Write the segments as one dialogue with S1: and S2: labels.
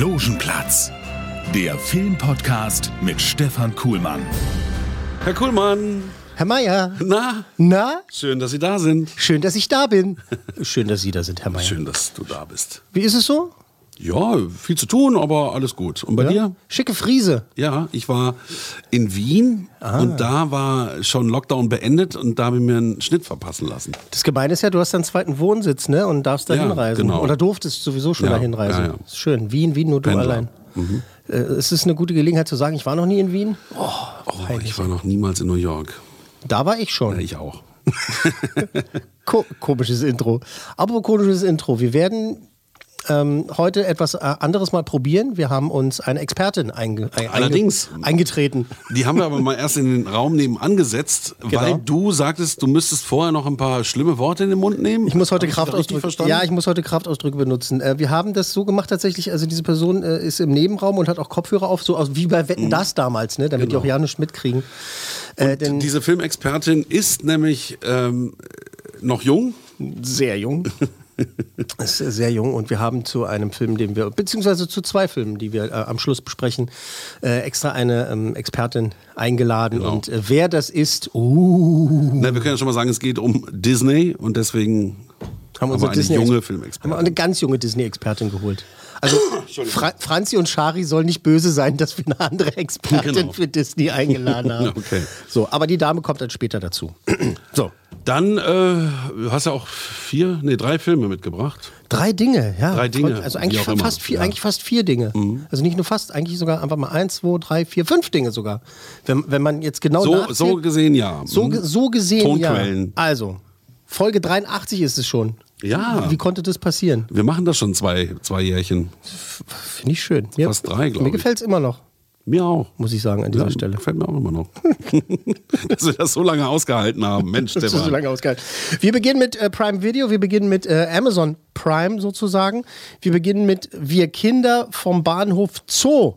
S1: Logenplatz, der Filmpodcast mit Stefan Kuhlmann.
S2: Herr Kuhlmann,
S3: Herr Meier,
S2: na,
S3: na,
S2: schön, dass Sie da sind.
S3: schön, dass ich da bin. Schön, dass Sie da sind, Herr Meier.
S2: Schön, dass du da bist.
S3: Wie ist es so?
S2: Ja, viel zu tun, aber alles gut. Und bei dir?
S3: Schicke Friese.
S2: Ja, ich war in Wien und da war schon Lockdown beendet und da habe ich mir einen Schnitt verpassen lassen.
S3: Das Gemeine ist ja, du hast einen zweiten Wohnsitz, ne? Und darfst da
S2: Ja,
S3: hinreisen.
S2: genau.
S3: Oder durftest sowieso schon
S2: Ja,
S3: da hinreisen.
S2: ja, ja.
S3: Schön. Wien, Wien, nur du
S2: Pendler.
S3: allein. Äh, es ist eine gute Gelegenheit zu sagen, ich war noch nie in Wien. Oh,
S2: Oh, ich war noch niemals in New York.
S3: da war ich schon.
S2: Ja, ich auch.
S3: Ko komisches Intro. Aber komisches Intro. Wir werden ähm, heute etwas äh, anderes mal probieren. Wir haben uns eine Expertin einge ein-
S2: Allerdings.
S3: einge eingetreten.
S2: Die haben wir aber mal erst in den Raum nebenan gesetzt,
S3: Genau.
S2: weil du sagtest, du müsstest vorher noch ein paar schlimme Worte in den Mund nehmen.
S3: Ich muss heute Kraftausdrücke. Ja, ich muss heute Kraftausdrücke benutzen. Äh, wir haben das so gemacht tatsächlich. Also diese Person äh, ist im Nebenraum und hat auch Kopfhörer auf, so aus wie bei Wetten das damals, ne, damit die
S2: Genau.
S3: auch ja nichts mitkriegen. Äh,
S2: diese Filmexpertin ist nämlich ähm, noch jung.
S3: sehr jung. ist sehr jung und wir haben zu einem Film, den wir, beziehungsweise zu zwei Filmen, die wir äh, am Schluss besprechen, äh, extra eine ähm, Expertin eingeladen.
S2: Genau.
S3: Und äh, wer das ist, uh,
S2: Na, wir können ja schon mal sagen, es geht um Disney und deswegen
S3: haben
S2: wir
S3: unsere
S2: eine junge
S3: haben wir
S2: Filmexpertin.
S3: eine ganz junge Disney-Expertin geholt. Also Fra Franzi und Shari sollen nicht böse sein, dass wir eine andere Expertin
S2: Genau.
S3: für Disney eingeladen haben.
S2: Okay.
S3: So, aber die Dame kommt dann später dazu. so,
S2: Dann äh, du hast ja auch vier, nee, drei Filme mitgebracht.
S3: drei Dinge, ja.
S2: Drei Dinge,
S3: Also eigentlich fast vier,
S2: Ja. Mhm.
S3: eigentlich fast vier Dinge. Also nicht nur fast, eigentlich sogar einfach mal eins, zwei, drei, vier, fünf Dinge sogar. Wenn, wenn man jetzt genau
S2: So,
S3: nachzählt,
S2: so gesehen ja.
S3: so,
S2: Mhm.
S3: so gesehen
S2: Tonquellen.
S3: ja. Also Folge 83 ist es schon.
S2: Ja.
S3: Wie, wie konnte das passieren?
S2: Wir machen das schon zwei, zwei Jährchen.
S3: Finde ich schön. Mir,
S2: Fast drei, glaub
S3: Mir
S2: ich.
S3: gefällt es immer noch,
S2: Mir auch.
S3: muss ich sagen, an dieser
S2: Ja,
S3: Stelle.
S2: Gefällt mir auch immer noch. Dass wir das so lange ausgehalten haben. Mensch,
S3: Das ist so
S2: Stefan.
S3: lange ausgehalten. Wir beginnen mit äh, Prime Video, wir beginnen mit äh, Amazon Prime sozusagen. Wir beginnen mit Wir Kinder vom Bahnhof Zoo.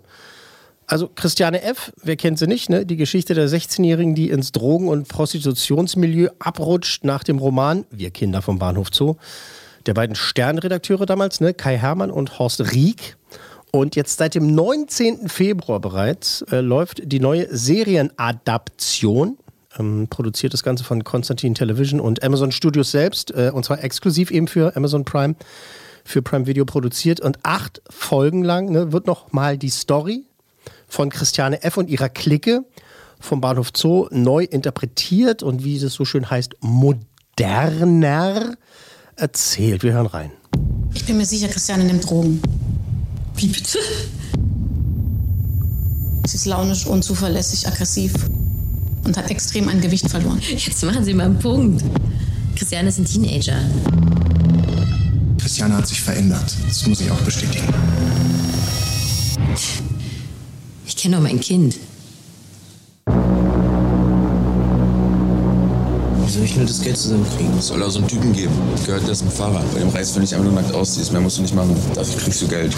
S3: Also Christiane F., wer kennt sie nicht, ne? Die Geschichte der 16-Jährigen, die ins Drogen- und Prostitutionsmilieu abrutscht nach dem Roman Wir Kinder vom Bahnhof Zoo. Der beiden Sternredakteure damals, ne? Kai Hermann und Horst Rieck. Und jetzt seit dem 19. Februar bereits äh, läuft die neue Serienadaption. Ähm, produziert das Ganze von Konstantin Television und Amazon Studios selbst. Äh, und zwar exklusiv eben für Amazon Prime, für Prime Video produziert. Und acht Folgen lang ne, wird noch mal die Story von Christiane F. und ihrer Clique vom Bahnhof Zoo neu interpretiert und wie es so schön heißt, moderner erzählt. Wir hören rein.
S4: Ich bin mir sicher, Christiane nimmt Drogen. Wie bitte? Sie ist launisch, unzuverlässig, aggressiv und hat extrem an Gewicht verloren.
S5: Jetzt machen Sie mal einen Punkt. Christiane ist ein Teenager.
S6: Christiane hat sich verändert. Das muss ich auch bestätigen.
S5: Ich kenne doch mein Kind.
S7: Wie soll ich nur das Geld zusammenkriegen?
S8: Es soll auch so einen Typen geben. Gehört dessen Fahrer. Bei dem reißt, wenn ich einfach nur nackt aussiehst. Mehr musst du nicht machen. Dafür kriegst du Geld.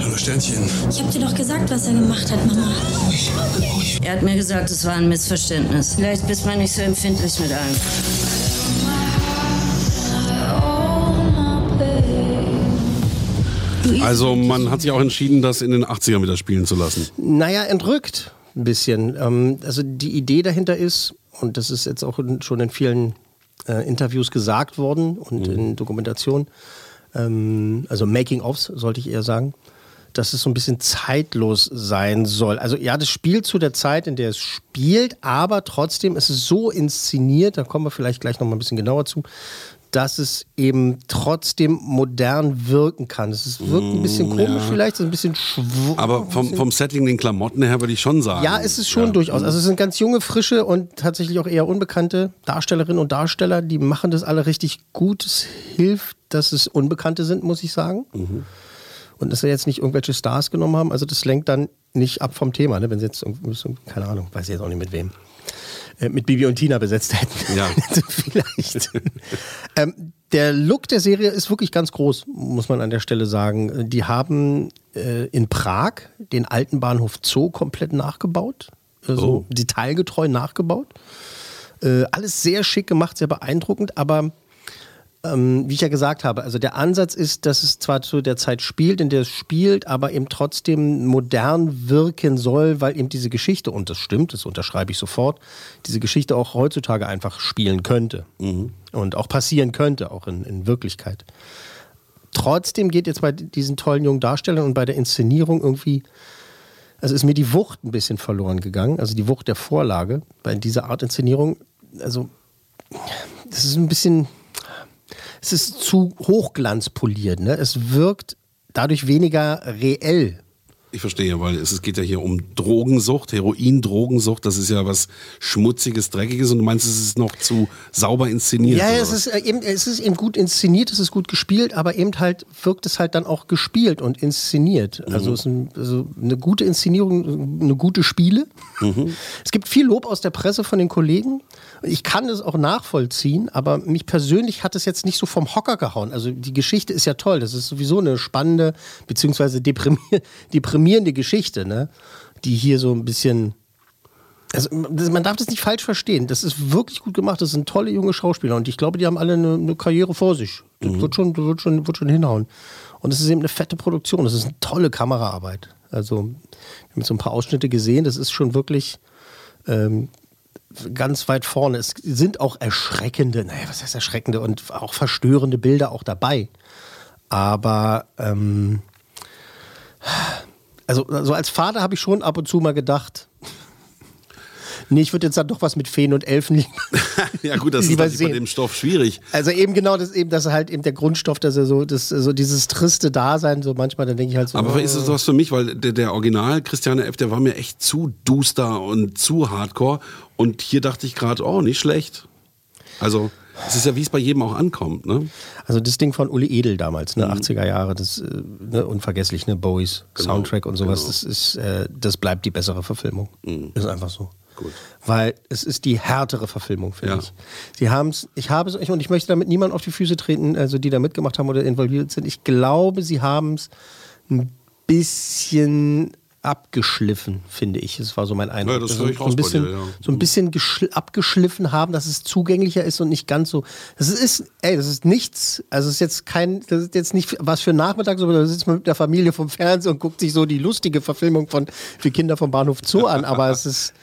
S6: Hallo Sternchen.
S9: Ich hab dir doch gesagt, was er gemacht hat, Mama.
S5: Er hat mir gesagt, es war ein Missverständnis. Vielleicht bist man nicht so empfindlich mit allem.
S2: Also man hat sich auch entschieden, das in den 80ern wieder spielen zu lassen.
S3: Naja, entrückt ein bisschen. Ähm, also die Idee dahinter ist, und das ist jetzt auch schon in vielen äh, Interviews gesagt worden und in Dokumentationen, ähm, also Making-ofs sollte ich eher sagen, dass es so ein bisschen zeitlos sein soll. Also ja, das spielt zu der Zeit, in der es spielt, aber trotzdem ist es so inszeniert, da kommen wir vielleicht gleich noch mal ein bisschen genauer zu, dass es eben trotzdem modern wirken kann. Es wirkt ein bisschen
S2: Mm,
S3: komisch
S2: ja.
S3: vielleicht, so ein bisschen schwul.
S2: Aber vom, vom Setting, den Klamotten her, würde ich schon sagen.
S3: Ja, es ist schon
S2: Ja.
S3: durchaus. Also es sind ganz junge, frische und tatsächlich auch eher unbekannte Darstellerinnen und Darsteller, die machen das alle richtig gut. Es hilft, dass es Unbekannte sind, muss ich sagen. Und dass sie jetzt nicht irgendwelche Stars genommen haben. Also das lenkt dann nicht ab vom Thema, ne? wenn sie jetzt keine Ahnung, weiß ich jetzt auch nicht mit wem. Äh, mit Bibi und Tina besetzt hätten.
S2: Ja.
S3: Vielleicht. ähm, der Look der Serie ist wirklich ganz groß, muss man an der Stelle sagen. Die haben äh, in Prag den alten Bahnhof Zoo komplett nachgebaut. Äh, so
S2: Oh.
S3: detailgetreu nachgebaut. Äh, alles sehr schick gemacht, sehr beeindruckend, aber ähm, wie ich ja gesagt habe, also der Ansatz ist, dass es zwar zu der Zeit spielt, in der es spielt, aber eben trotzdem modern wirken soll, weil eben diese Geschichte, und das stimmt, das unterschreibe ich sofort, diese Geschichte auch heutzutage einfach spielen könnte. Und auch passieren könnte, auch in, in Wirklichkeit. Trotzdem geht jetzt bei diesen tollen jungen Darstellern und bei der Inszenierung irgendwie, also ist mir die Wucht ein bisschen verloren gegangen, also die Wucht der Vorlage bei dieser Art Inszenierung, also das ist ein bisschen, es ist zu hochglanzpoliert. Ne? Es wirkt dadurch weniger reell.
S2: Ich verstehe, weil es, geht ja hier um Drogensucht, Heroin-Drogensucht. Das ist ja was Schmutziges, Dreckiges und du meinst, es ist noch zu sauber inszeniert.
S3: Ja, es ist, äh, eben, es ist eben gut inszeniert, es ist gut gespielt, aber eben halt wirkt es halt dann auch gespielt und inszeniert. Also es ist ein, also eine gute Inszenierung, eine gute Spiele. Es gibt viel Lob aus der Presse von den Kollegen. Ich kann es auch nachvollziehen, aber mich persönlich hat es jetzt nicht so vom Hocker gehauen. Also die Geschichte ist ja toll. Das ist sowieso eine spannende beziehungsweise deprimier deprimierende Geschichte, ne? die hier so ein bisschen also man darf das nicht falsch verstehen. Das ist wirklich gut gemacht. Das sind tolle junge Schauspieler und ich glaube, die haben alle eine, eine Karriere vor sich. Das wird, schon, wird, schon, wird schon hinhauen. Und es ist eben eine fette Produktion. Das ist eine tolle Kameraarbeit. Also, wir haben jetzt so ein paar Ausschnitte gesehen. Das ist schon wirklich ähm, ganz weit vorne. Es sind auch erschreckende, naja, was heißt erschreckende und auch verstörende Bilder auch dabei. Aber ähm, also, also als Vater habe ich schon ab und zu mal gedacht, nee, ich würde jetzt dann doch was mit Feen und Elfen lieber,
S2: ja gut, das ist bei dem Stoff schwierig.
S3: Also eben genau das eben, das ist halt eben der Grundstoff, dass er so, das, so dieses triste Dasein, so manchmal, dann denke ich halt so.
S2: Aber
S3: oh,
S2: ist es was für mich, weil der, der Original Christiane F., der war mir echt zu duster und zu hardcore. Und hier dachte ich gerade, oh, nicht schlecht. Also, es ist ja, wie es bei jedem auch ankommt. Ne?
S3: Also das Ding von Uli Edel damals, ne,
S2: Mhm.
S3: 80er Jahre, das äh, ne, unvergesslich, ne, Bowies
S2: Genau,
S3: Soundtrack und sowas,
S2: genau.
S3: das ist, äh, das bleibt die bessere Verfilmung.
S2: Mhm.
S3: Ist einfach so.
S2: Gut.
S3: Weil es ist die härtere Verfilmung, finde
S2: Ja.
S3: ich. Sie haben es, ich habe es, und ich möchte damit niemand auf die Füße treten, also die da mitgemacht haben oder involviert sind. Ich glaube, sie haben es ein bisschen abgeschliffen, finde ich. Das war so mein Eindruck.
S2: Ja, das
S3: Also
S2: ich
S3: so ein bisschen,
S2: dir, ja.
S3: so ein bisschen geschl- abgeschliffen haben, dass es zugänglicher ist und nicht ganz so. Das ist, ey, das ist nichts. Also es ist jetzt kein, das ist jetzt nicht was für Nachmittag, sondern da sitzt man mit der Familie vom Fernsehen und guckt sich so die lustige Verfilmung von für Kinder vom Bahnhof Zoo an. Aber es ist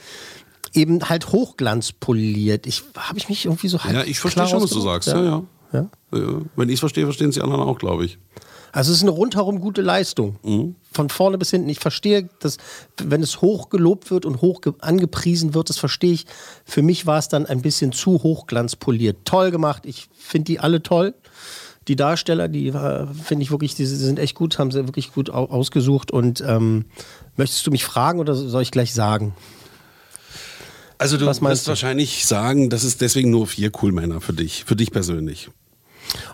S3: eben halt hochglanzpoliert. Ich habe ich mich irgendwie so halb
S2: Ja, ich verstehe schon, was du sagst. Ja, ja.
S3: Ja?
S2: Ja, Wenn ich es verstehe, verstehen es die anderen auch, glaube ich.
S3: Also es ist eine rundherum gute Leistung.
S2: Mhm.
S3: Von vorne bis hinten. Ich verstehe, dass wenn es hoch gelobt wird und hoch ge- angepriesen wird, das verstehe ich. Für mich war es dann ein bisschen zu hochglanzpoliert. Toll gemacht. Ich finde die alle toll. Die Darsteller, die äh, finde ich wirklich, die sind echt gut, haben sie wirklich gut au ausgesucht. Und ähm, möchtest du mich fragen oder soll ich gleich sagen?
S2: Also du wirst wahrscheinlich sagen, das ist deswegen nur vier Coolmänner für dich, für dich persönlich.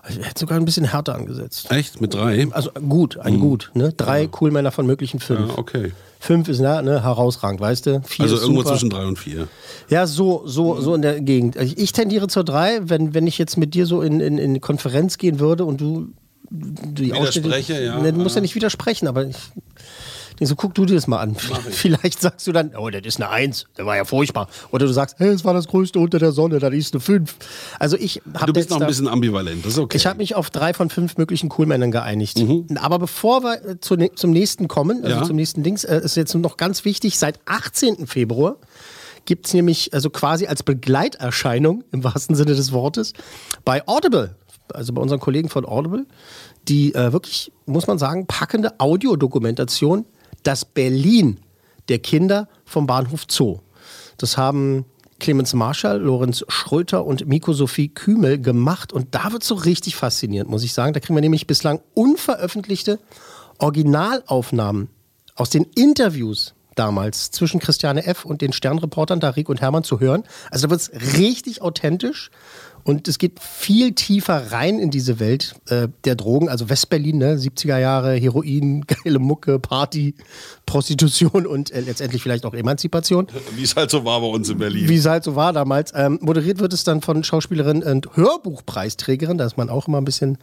S3: Ich hätte sogar ein bisschen härter angesetzt.
S2: Echt? Mit drei?
S3: Also gut, ein gut. Ne? Drei Coolmänner von möglichen fünf.
S2: Mhm. Ja, okay.
S3: Fünf ist na, ne, herausragend, weißt du? Vier
S2: Also irgendwo
S3: super.
S2: zwischen drei und vier.
S3: Ja, so, so, so in der Gegend. Also Ich tendiere zur drei, wenn, wenn ich jetzt mit dir so in, in, in Konferenz gehen würde und du die
S2: Widerspreche, ja.
S3: Ne, du musst ja nicht widersprechen, aber ich denke so, guck du dir das mal an. Vielleicht sagst du dann, oh, das ist eine Eins, der war ja furchtbar. Oder du sagst, hey, es war das Größte unter der Sonne, das ist eine Fünf. Also ich habe
S2: Du bist noch ein bisschen ambivalent, das ist okay.
S3: ich habe mich auf drei von fünf möglichen Coolmännern geeinigt. Aber bevor wir äh, zu, ne- zum nächsten kommen, also
S2: Ja.
S3: zum nächsten Dings, äh, ist jetzt noch ganz wichtig, seit 18. Februar gibt es nämlich also quasi als Begleiterscheinung im wahrsten Sinne des Wortes bei Audible, also bei unseren Kollegen von Audible, die äh, wirklich, muss man sagen, packende Audiodokumentation, das Berlin der Kinder vom Bahnhof Zoo. Das haben Clemens Marschall, Lorenz Schröter und Miko Sophie Kümel gemacht. Und da wird so richtig faszinierend, muss ich sagen. Da kriegen wir nämlich bislang unveröffentlichte Originalaufnahmen aus den Interviews damals zwischen Christiane F. und den Sternreportern Tarik und Hermann zu hören. Also da wird es richtig authentisch. Und es geht viel tiefer rein in diese Welt äh, der Drogen, also Westberlin, ne? 70er Jahre, Heroin, geile Mucke, Party, Prostitution und äh, letztendlich vielleicht auch Emanzipation.
S2: Wie es halt so war bei uns in Berlin.
S3: Wie es halt so war damals. Ähm, moderiert wird es dann von Schauspielerin und Hörbuchpreisträgerin, da ist man auch immer ein bisschen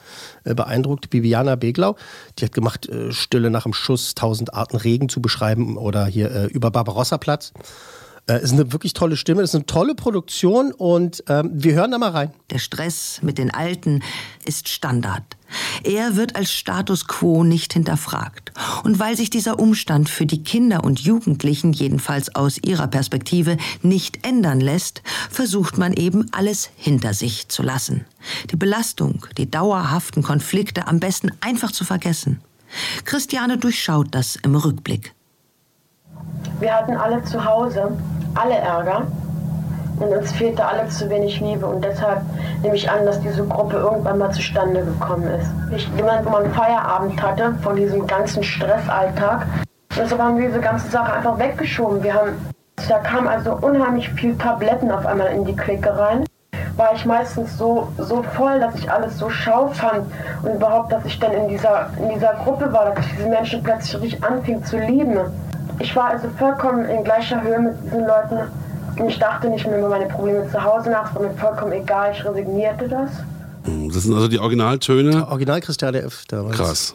S3: äh, beeindruckt, Bibiana Beglau. Die hat gemacht, äh, Stille nach dem Schuss, tausend Arten Regen zu beschreiben oder hier äh, über Barbarossa-Platz. Äh, ist eine wirklich tolle Stimme, ist eine tolle Produktion und ähm, wir hören da mal rein.
S10: Der Stress mit den Alten ist Standard. Er wird als Status quo nicht hinterfragt. Und weil sich dieser Umstand für die Kinder und Jugendlichen, jedenfalls aus ihrer Perspektive, nicht ändern lässt, versucht man eben alles hinter sich zu lassen. Die Belastung, die dauerhaften Konflikte am besten einfach zu vergessen. Christiane durchschaut das im Rückblick.
S11: Wir hatten alle zu Hause, alle Ärger. Und uns fehlte alle zu wenig Liebe. Und deshalb nehme ich an, dass diese Gruppe irgendwann mal zustande gekommen ist. Ich, jemand, wo man Feierabend hatte von diesem ganzen Stressalltag. Deshalb haben wir diese ganze Sache einfach weggeschoben. Wir haben, da kam also unheimlich viel Tabletten auf einmal in die Clique rein. War ich meistens so, so voll, dass ich alles so schau fand. Und überhaupt, dass ich dann in dieser, in dieser Gruppe war, dass ich diese Menschen plötzlich richtig anfing zu lieben. Ich war also vollkommen in gleicher Höhe mit diesen Leuten und ich dachte nicht mehr über meine Probleme zu Hause nach, es war mir vollkommen egal, ich resignierte das.
S2: Das sind also die Originaltöne.
S3: Original Christiane F. damals.
S2: Krass.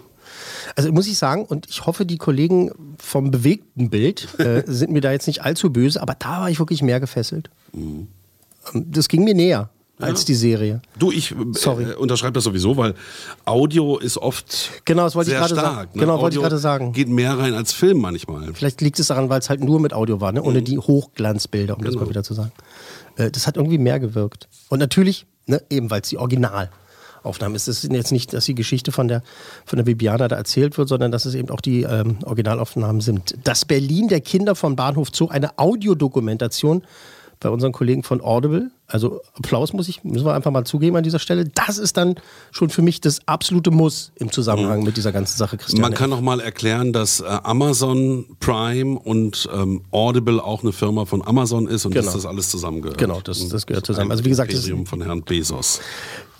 S3: Also muss ich sagen, und ich hoffe, die Kollegen vom bewegten Bild äh, sind mir da jetzt nicht allzu böse, aber da war ich wirklich mehr gefesselt.
S2: Mhm.
S3: Das ging mir näher als
S2: Ja.
S3: die Serie.
S2: Du, ich
S3: Sorry.
S2: Äh, unterschreibe das sowieso, weil Audio ist oft
S3: Genau, das wollte ich
S2: sehr
S3: gerade
S2: stark.
S3: sagen.
S2: ne?
S3: Genau, wollte ich
S2: Audio
S3: gerade sagen.
S2: Geht mehr rein als Film manchmal.
S3: Vielleicht liegt es daran, weil es halt nur mit Audio war, ne? ohne die Hochglanzbilder, um das
S2: Genau.
S3: mal wieder zu sagen. Äh, das hat irgendwie mehr gewirkt. Und natürlich, ne, eben weil es die Originalaufnahme ist. Es ist jetzt nicht, dass die Geschichte von der, von der Bibiana da erzählt wird, sondern dass es eben auch die ähm, Originalaufnahmen sind. Das Berlin der Kinder von Bahnhof Zoo, eine Audiodokumentation bei unseren Kollegen von Audible. Also Applaus muss ich, müssen wir einfach mal zugeben an dieser Stelle. Das ist dann schon für mich das absolute Muss im Zusammenhang mit dieser ganzen Sache, Christian.
S2: Man kann noch mal erklären, dass äh, Amazon Prime und ähm, Audible auch eine Firma von Amazon ist und
S3: Genau.
S2: dass das alles zusammengehört.
S3: Genau, das- das gehört
S2: Ein
S3: zusammen. Also wie gesagt, das-
S2: Imperium von Herrn Bezos.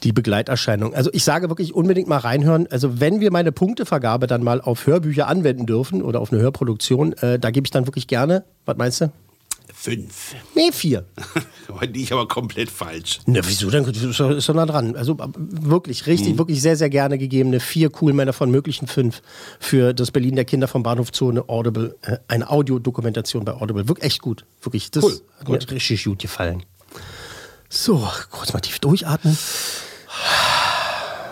S3: die Begleiterscheinung. Also ich sage wirklich unbedingt mal reinhören. Also wenn wir meine Punktevergabe dann mal auf Hörbücher anwenden dürfen oder auf eine Hörproduktion, äh, da gebe ich dann wirklich gerne, was meinst du?
S2: Fünf.
S3: Nee, vier.
S2: Die ich aber komplett falsch.
S3: Na, wieso denn? Ist doch, nah dran. Also äh, wirklich, richtig, wirklich sehr, sehr gerne gegebene vier cool Männer von möglichen fünf für das Berlin der Kinder vom Bahnhof Zone Audible, äh, eine Audiodokumentation bei Audible. Wirklich echt gut. Wirklich, das
S2: Cool,
S3: hat mir richtig gut gefallen. So, kurz mal tief durchatmen.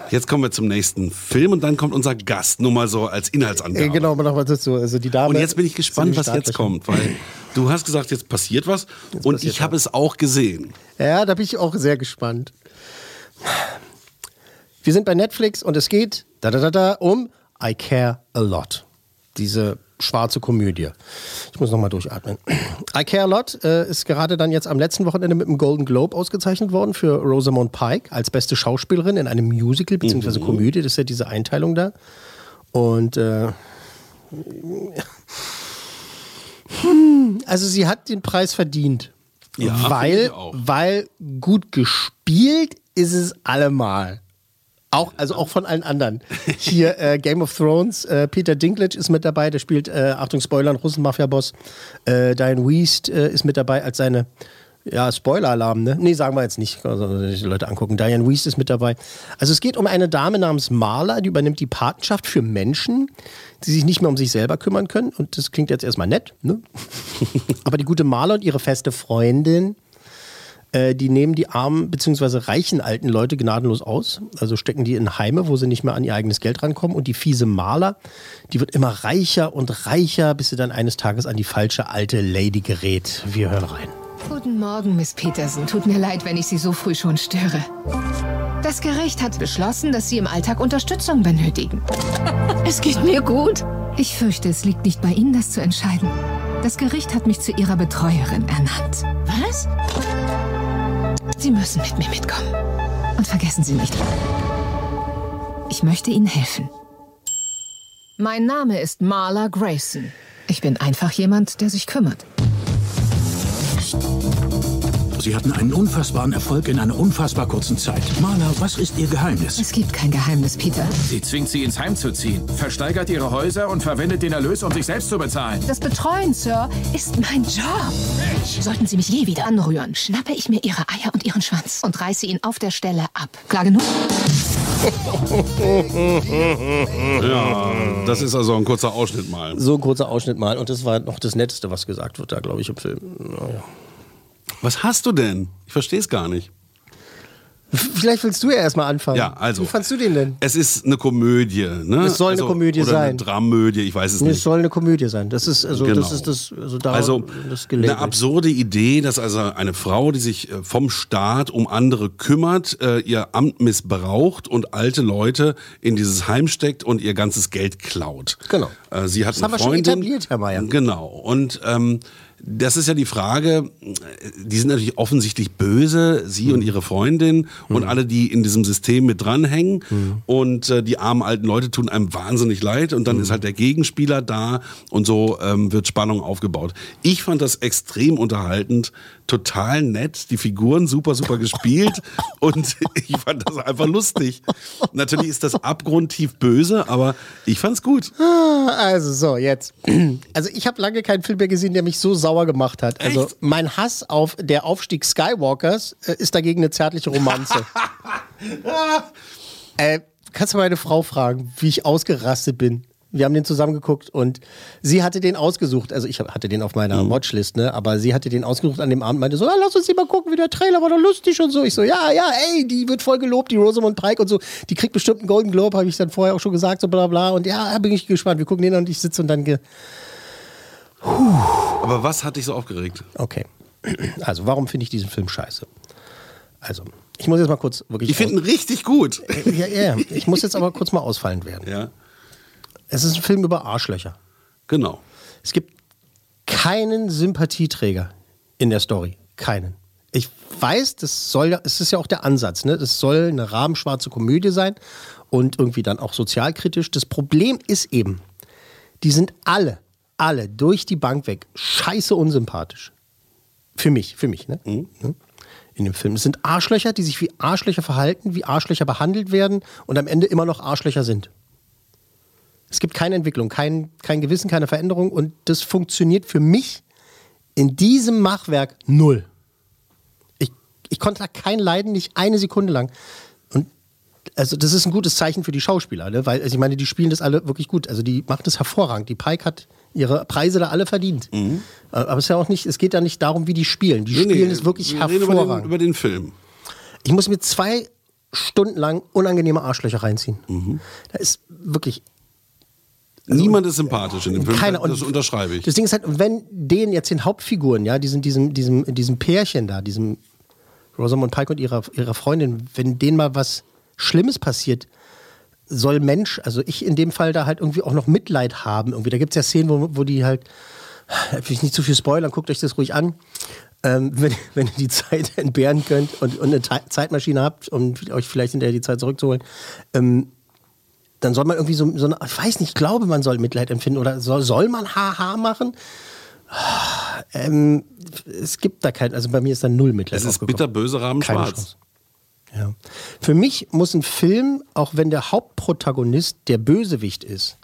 S2: Jetzt kommen wir zum nächsten Film und dann kommt unser Gast, nur mal so als Inhaltsangabe.
S3: Äh, genau, noch mal dazu. Also die Dame.
S2: Und jetzt bin ich gespannt, was jetzt kommt, weil du hast gesagt, jetzt passiert was und
S3: passiert
S2: ich habe es auch gesehen.
S3: Ja, da bin ich auch sehr gespannt. Wir sind bei Netflix und es geht da, da, da, da, um I Care a Lot. Diese schwarze Komödie. Ich muss nochmal durchatmen. I Care a Lot äh, ist gerade dann jetzt am letzten Wochenende mit dem Golden Globe ausgezeichnet worden für Rosamund Pike als beste Schauspielerin in einem Musical bzw. Komödie. Das ist ja diese Einteilung da. Und äh, hm, also sie hat den Preis verdient.
S2: Ja,
S3: weil, weil gut gespielt ist es allemal. Auch, also auch von allen anderen. Hier äh, Game of Thrones, äh, Peter Dinklage ist mit dabei, der spielt, äh, Achtung, Spoiler, einen Russen-Mafia-Boss. Äh, Diane Wiest äh, ist mit dabei als seine, ja, Spoiler-Alarm, ne? Nee, sagen wir jetzt nicht, also die Leute angucken. Diane Wiest ist mit dabei. Also es geht um eine Dame namens Marla, die übernimmt die Patenschaft für Menschen, die sich nicht mehr um sich selber kümmern können. Und das klingt jetzt erstmal nett, ne? Aber die gute Marla und ihre feste Freundin, äh, die nehmen die armen bzw. reichen alten Leute gnadenlos aus. Also stecken die in Heime, wo sie nicht mehr an ihr eigenes Geld rankommen. Und die fiese Maler, die wird immer reicher und reicher, bis sie dann eines Tages an die falsche alte Lady gerät. Wir hören rein.
S12: Guten Morgen, Miss Peterson. Tut mir leid, wenn ich Sie so früh schon störe. Das Gericht hat beschlossen, dass Sie im Alltag Unterstützung benötigen. Es geht mir gut. Ich fürchte, es liegt nicht bei Ihnen, das zu entscheiden. Das Gericht hat mich zu ihrer Betreuerin ernannt.
S5: Was?
S12: Sie müssen mit mir mitkommen. Und vergessen Sie nicht, ich möchte Ihnen helfen. Mein Name ist Marla Grayson. Ich bin einfach jemand, der sich kümmert.
S13: Sie hatten einen unfassbaren Erfolg in einer unfassbar kurzen Zeit. Marla, was ist Ihr Geheimnis?
S12: Es gibt kein Geheimnis, Peter.
S14: Sie zwingt sie ins Heim zu ziehen, versteigert ihre Häuser und verwendet den Erlös, um sich selbst zu bezahlen.
S12: Das Betreuen, Sir, ist mein Job. Sollten Sie mich je wieder anrühren, schnappe ich mir Ihre Eier und Ihren Schwanz und reiße ihn auf der Stelle ab. Klar genug?
S2: Ja, das ist also ein kurzer Ausschnitt mal.
S3: So ein kurzer Ausschnitt mal. Und das war noch das Netteste, was gesagt wird da, glaube ich, im Film. Naja.
S2: Was hast du denn? Ich verstehe es gar nicht.
S3: Vielleicht willst du ja erstmal anfangen.
S2: Ja, also.
S3: Wie fandst du den denn?
S2: Es ist eine Komödie, ne?
S3: Es soll eine Komödie
S2: oder
S3: sein.
S2: Eine Dramödie, ich weiß es
S3: Nee,
S2: nicht.
S3: Es soll eine Komödie sein. Das ist also
S2: Genau.
S3: das ist das also da
S2: Also
S3: das
S2: eine absurde Idee, dass also eine Frau, die sich äh, vom Staat um andere kümmert, äh, ihr Amt missbraucht und alte Leute in dieses Heim steckt und ihr ganzes Geld klaut.
S3: Genau.
S2: Äh, Sie hat
S3: Das
S2: eine
S3: haben wir schon
S2: Freundin.
S3: etabliert, Herr Mayer.
S2: Genau. Und ähm, das ist ja die Frage, die sind natürlich offensichtlich böse, sie
S3: Mhm.
S2: und ihre Freundin und alle, die in diesem System mit dranhängen.
S3: Mhm.
S2: Und äh, die armen alten Leute tun einem wahnsinnig leid. Und dann
S3: Mhm.
S2: ist halt der Gegenspieler da und so ähm, wird Spannung aufgebaut. Ich fand das extrem unterhaltend, total nett, die Figuren super, super gespielt und ich fand das einfach lustig. Natürlich ist das abgrundtief böse, aber ich fand's gut.
S3: Ah, Also so, jetzt. Also ich habe lange keinen Film mehr gesehen, der mich so sauer gemacht hat. Also mein Hass auf der Aufstieg Skywalkers äh, ist dagegen eine zärtliche Romanze. äh, kannst du meine Frau fragen, wie ich ausgerastet bin? Wir haben den zusammen geguckt und sie hatte den ausgesucht. Also ich hatte den auf meiner Watchlist, ne? Aber sie hatte den ausgesucht an dem Abend, meinte so, ah, lass uns den mal gucken, wie der Trailer war doch lustig und so. Ich so, ja, ja, ey, die wird voll gelobt, die Rosamund Pike und so. Die kriegt bestimmt einen Golden Globe, habe ich dann vorher auch schon gesagt, so bla bla. Und ja, bin ich gespannt. Wir gucken den an und ich sitze und dann ge
S2: Aber was hat dich so aufgeregt?
S3: Okay. Also, warum finde ich diesen Film scheiße? Also, ich muss jetzt mal kurz wirklich.
S2: Ich finde ihn richtig gut.
S3: Ja, ja, ja. Ich muss jetzt aber kurz mal ausfallend werden.
S2: Ja.
S3: Es ist ein Film über Arschlöcher.
S2: Genau.
S3: Es gibt keinen Sympathieträger in der Story. Keinen. Ich weiß, das soll ja, es ist ja auch der Ansatz, ne? Das soll eine rabenschwarze Komödie sein und irgendwie dann auch sozialkritisch. Das Problem ist eben, die sind alle, alle durch die Bank weg scheiße unsympathisch. Für mich, für mich, ne? Ne? In dem Film. Es sind Arschlöcher, die sich wie Arschlöcher verhalten, wie Arschlöcher behandelt werden und am Ende immer noch Arschlöcher sind. Es gibt keine Entwicklung, kein, kein Gewissen, keine Veränderung und das funktioniert für mich in diesem Machwerk null. Ich, ich konnte da kein Leiden, nicht eine Sekunde lang. Und also das ist ein gutes Zeichen für die Schauspieler, ne? weil also ich meine, die spielen das alle wirklich gut. Also die machen das hervorragend. Die Pike hat ihre Preise da alle verdient. Äh, Aber es ist ja auch nicht, es geht da nicht darum, wie die spielen. Die
S2: Mhm. Nee, nee,
S3: spielen es wirklich
S2: wir reden über den,
S3: hervorragend.
S2: über den Film.
S3: Ich muss mir zwei Stunden lang unangenehme Arschlöcher reinziehen.
S2: Mhm.
S3: Da ist wirklich
S2: Niemand ist sympathisch in dem Film.
S3: Keiner.
S2: das
S3: Und
S2: unterschreibe ich.
S3: Das Ding ist halt, wenn denen jetzt den Hauptfiguren, ja, diesen, diesem, diesem, diesem Pärchen da, diesem Rosamund Pike und ihrer, ihrer Freundin, wenn denen mal was Schlimmes passiert, soll Mensch, also ich in dem Fall da halt irgendwie auch noch Mitleid haben. Irgendwie. Da gibt es ja Szenen, wo, wo die halt, da will ich nicht zu viel spoilern, guckt euch das ruhig an. Ähm, wenn, wenn ihr die Zeit entbehren könnt und, und eine Te- Zeitmaschine habt, um euch vielleicht hinterher die Zeit zurückzuholen, ähm, dann soll man irgendwie so, so eine, ich weiß nicht, ich glaube, man soll Mitleid empfinden oder soll, soll man Haha machen? Ähm, es gibt da kein, also bei mir ist da null Mitleid.
S2: Es ist bitterböse Rahmen
S3: Keine
S2: schwarz.
S3: Chance. Ja. Für mich muss ein Film, auch wenn der Hauptprotagonist der Bösewicht ist,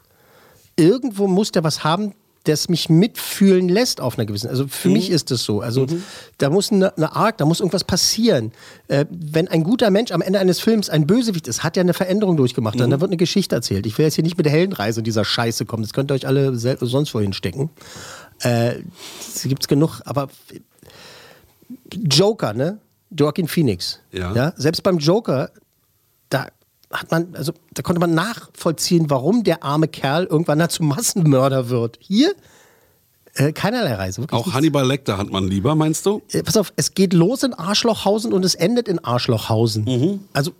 S3: irgendwo muss der was haben, das mich mitfühlen lässt auf einer gewissen. Also für
S2: Mhm.
S3: mich ist es so. Also da muss eine, eine Arc, da muss irgendwas passieren. Äh, wenn ein guter Mensch am Ende eines Films ein Bösewicht ist, hat er eine Veränderung durchgemacht. Dann
S2: Mhm.
S3: da wird eine Geschichte erzählt. Ich will jetzt hier nicht mit der Heldenreise dieser Scheiße kommen. Das könnt ihr euch alle sonst wohin stecken. Äh, es gibt's genug, aber Joker, ne? Joaquin Phoenix.
S2: Ja.
S3: Selbst beim Joker, da hat man, also da konnte man nachvollziehen, warum der arme Kerl irgendwann dazu Massenmörder wird. Hier äh, keinerlei Reise. Wirklich
S2: Auch
S3: nichts.
S2: Hannibal Lecter hat man lieber, meinst du?
S3: Äh, Pass auf, es geht los in Arschlochhausen und es endet in Arschlochhausen.
S2: Mhm.
S3: Also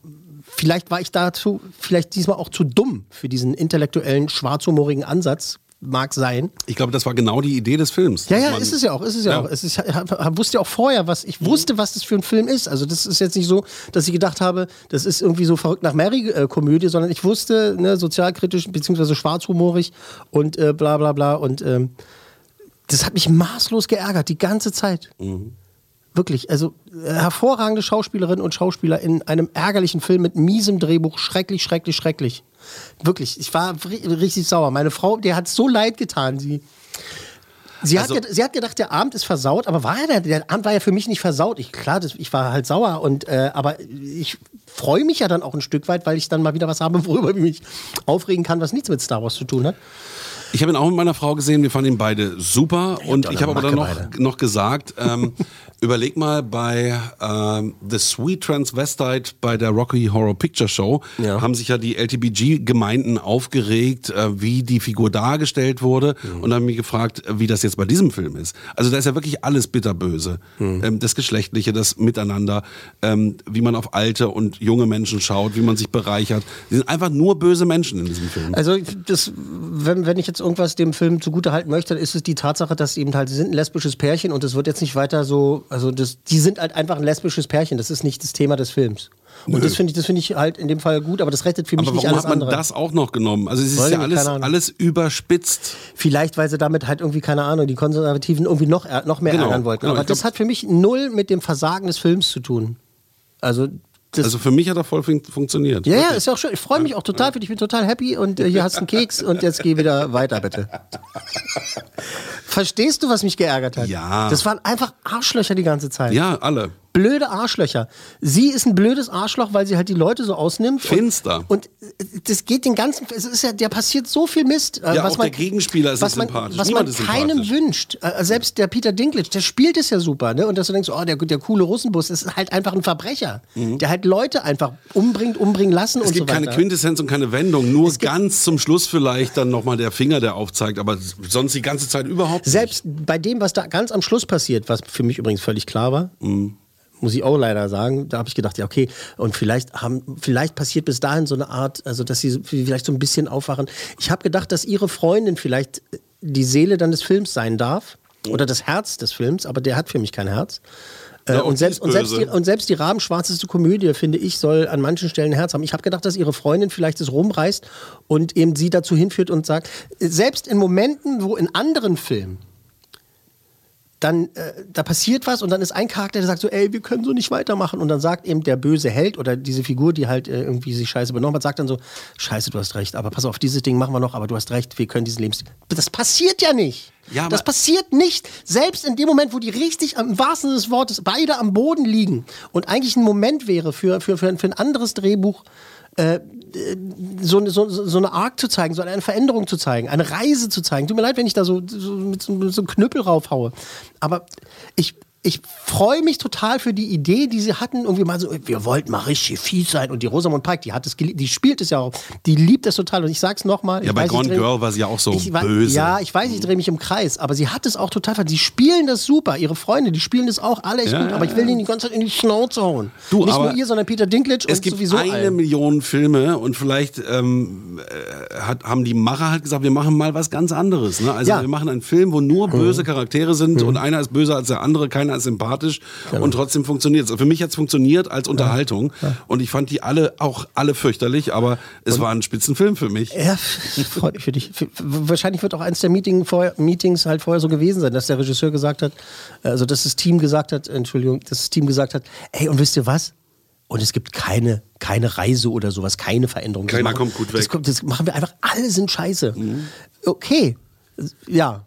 S3: vielleicht war ich dazu, vielleicht diesmal auch zu dumm für diesen intellektuellen, schwarzhumorigen Ansatz. Mag sein.
S2: Ich glaube, das war genau die Idee des Films.
S3: Ja, ja, ist es ja auch, ist es ja,
S2: Ja.
S3: auch. Es ist, ich wusste ja auch vorher, was ich wusste, was das für ein Film ist. Also das ist jetzt nicht so, dass ich gedacht habe, das ist irgendwie so verrückt nach Mary äh, Komödie, sondern ich wusste, ne, sozialkritisch beziehungsweise schwarzhumorig und äh, bla bla bla und ähm, das hat mich maßlos geärgert die ganze Zeit. Wirklich, also äh, hervorragende Schauspielerinnen und Schauspieler in einem ärgerlichen Film mit miesem Drehbuch, schrecklich, schrecklich, schrecklich. Wirklich, ich war ri- richtig sauer. Meine Frau, der hat so leid getan, sie. Sie,
S2: Also-
S3: hat, sie hat gedacht, der Abend ist versaut, aber war der, der Abend war ja für mich nicht versaut. Ich, klar, das, ich war halt sauer und äh, aber ich freue mich ja dann auch ein Stück weit, weil ich dann mal wieder was habe, worüber ich mich aufregen kann, was nichts mit Star Wars zu tun hat.
S2: Ich habe ihn auch mit meiner Frau gesehen, wir fanden ihn beide super und
S3: doch
S2: ich habe aber dann noch, noch gesagt, ähm, überleg mal bei ähm, The Sweet Transvestite bei der Rocky Horror Picture Show haben sich ja die LTBG-Gemeinden aufgeregt, äh, wie die Figur dargestellt wurde
S3: Mhm.
S2: und haben mich gefragt, wie das jetzt bei diesem Film ist. Also da ist ja wirklich alles bitterböse.
S3: Mhm.
S2: Ähm, das Geschlechtliche, das Miteinander, ähm, wie man auf alte und junge Menschen schaut, wie man sich bereichert. Die sind einfach nur böse Menschen in diesem Film.
S3: Also das, wenn, wenn ich jetzt irgendwas dem Film zugute halten möchte, dann ist es die Tatsache, dass eben halt, sie sind ein lesbisches Pärchen und es wird jetzt nicht weiter so, also das, die sind halt einfach ein lesbisches Pärchen, das ist nicht das Thema des Films. Und
S2: Nö.
S3: das finde ich, das finde ich halt in dem Fall gut, aber das rettet für mich
S2: Aber
S3: nicht
S2: warum
S3: alles
S2: hat man
S3: andere.
S2: das auch noch genommen? Also es ist ja alles, alles überspitzt.
S3: Vielleicht, weil sie damit halt irgendwie, keine Ahnung, die Konservativen irgendwie noch, noch mehr
S2: Genau,
S3: ärgern wollten.
S2: genau,
S3: aber das
S2: glaub-
S3: hat für mich null mit dem Versagen des Films zu tun. Also, das,
S2: Also für mich hat er voll fun funktioniert.
S3: ja, ja, ist ja auch schön. Ich freue mich auch total für dich. Ich bin total happy und äh, hier hast du einen Keks und jetzt geh wieder weiter, bitte. Verstehst du, was mich geärgert hat?
S2: Ja.
S3: Das waren einfach Arschlöcher die ganze Zeit.
S2: Ja, alle.
S3: Blöde Arschlöcher. Sie ist ein blödes Arschloch, weil sie halt die Leute so ausnimmt.
S2: Finster.
S3: Und, und das geht den ganzen, es ist ja, der passiert so viel Mist. äh,
S2: Ja,
S3: was
S2: auch
S3: man,
S2: der Gegenspieler ist
S3: was man,
S2: sympathisch.
S3: Was
S2: Niemand
S3: man keinem wünscht. Äh, Selbst der Peter Dinklage, der spielt es ja super. Ne? Und dass du denkst, oh, der, der coole Russenbus ist halt einfach ein Verbrecher. Der halt Leute einfach umbringt, umbringen lassen
S2: Mhm. Es
S3: und
S2: gibt
S3: so weiter.
S2: keine Quintessenz und keine Wendung. Nur ganz zum Schluss vielleicht dann nochmal der Finger, der aufzeigt. Aber sonst die ganze Zeit überhaupt nicht.
S3: Selbst bei dem, was da ganz am Schluss passiert, was für mich übrigens völlig klar war,
S2: Mhm.
S3: Muss ich auch leider sagen, da habe ich gedacht, ja okay, und vielleicht haben, vielleicht passiert bis dahin so eine Art, also dass sie vielleicht so ein bisschen aufwachen. Ich habe gedacht, dass ihre Freundin vielleicht die Seele dann des Films sein darf oder das Herz des Films, aber der hat für mich kein Herz. Äh,
S2: Ja, und
S3: und, selbst, und, selbst die, und selbst die rabenschwarzeste Komödie, finde ich, soll an manchen Stellen ein Herz haben. Ich habe gedacht, dass ihre Freundin vielleicht es rumreißt und eben sie dazu hinführt und sagt, selbst in Momenten, wo in anderen Filmen dann äh, da passiert was und dann ist ein Charakter, der sagt so, ey, wir können so nicht weitermachen. Und dann sagt eben der böse Held oder diese Figur, die halt äh, irgendwie sich scheiße benommen hat, sagt dann so, scheiße, du hast recht, aber pass auf, dieses Ding machen wir noch, aber du hast recht, wir können diesen Lebensstil. Das passiert ja nicht.
S2: Ja,
S3: das passiert nicht. Selbst in dem Moment, wo die richtig, am- im wahrsten Sinne des Wortes, beide am Boden liegen und eigentlich ein Moment wäre für, für, für, ein- für ein anderes Drehbuch, äh, so, so, so eine Arc zu zeigen, so eine Veränderung zu zeigen, eine Reise zu zeigen. Tut mir leid, wenn ich da so, so mit, mit so einem Knüppel raufhaue. Aber ich, ich freue mich total für die Idee, die sie hatten, irgendwie mal so, wir wollten mal richtig fies sein. Und die Rosamund Pike, die hat es geliebt, die spielt es ja auch, die liebt es total. Und ich sag's nochmal.
S2: Ja, bei Gone Girl war sie ja auch so böse.
S3: Ja, ich weiß, ich drehe mich im Kreis, aber sie hat es auch total Die spielen das super, ihre Freunde, die spielen das auch alle echt
S2: Ja,
S3: gut, aber ich will denen die ganze Zeit in die Schnauze hauen.
S2: Du,
S3: Nicht
S2: aber
S3: nur ihr, sondern Peter Dinklage
S2: Es
S3: und
S2: gibt
S3: sowieso
S2: eine
S3: allen.
S2: Million Filme und vielleicht ähm, äh, hat, haben die Macher halt gesagt, wir machen mal was ganz anderes. Ne? Also
S3: Ja.
S2: wir machen einen Film, wo nur
S3: Mhm.
S2: böse Charaktere sind und einer ist böser als der andere, keiner ist sympathisch
S3: Genau.
S2: und trotzdem funktioniert es. Für mich hat es funktioniert als Unterhaltung und ich fand die alle auch alle fürchterlich, aber es war ein Spitzenfilm für mich.
S3: Ja, freut mich für dich. Wahrscheinlich wird auch eins der Meeting vorher, Meetings halt vorher so gewesen sein, dass der Regisseur gesagt hat, also dass das Team gesagt hat, Entschuldigung, dass das Team gesagt hat, ey, und wisst ihr was? Und es gibt keine, keine Reise oder sowas, keine Veränderung. Das
S2: Keiner
S3: machen-
S2: kommt gut
S3: Das,
S2: weg.
S3: kommt, das machen wir einfach, alle sind scheiße. Okay, ja.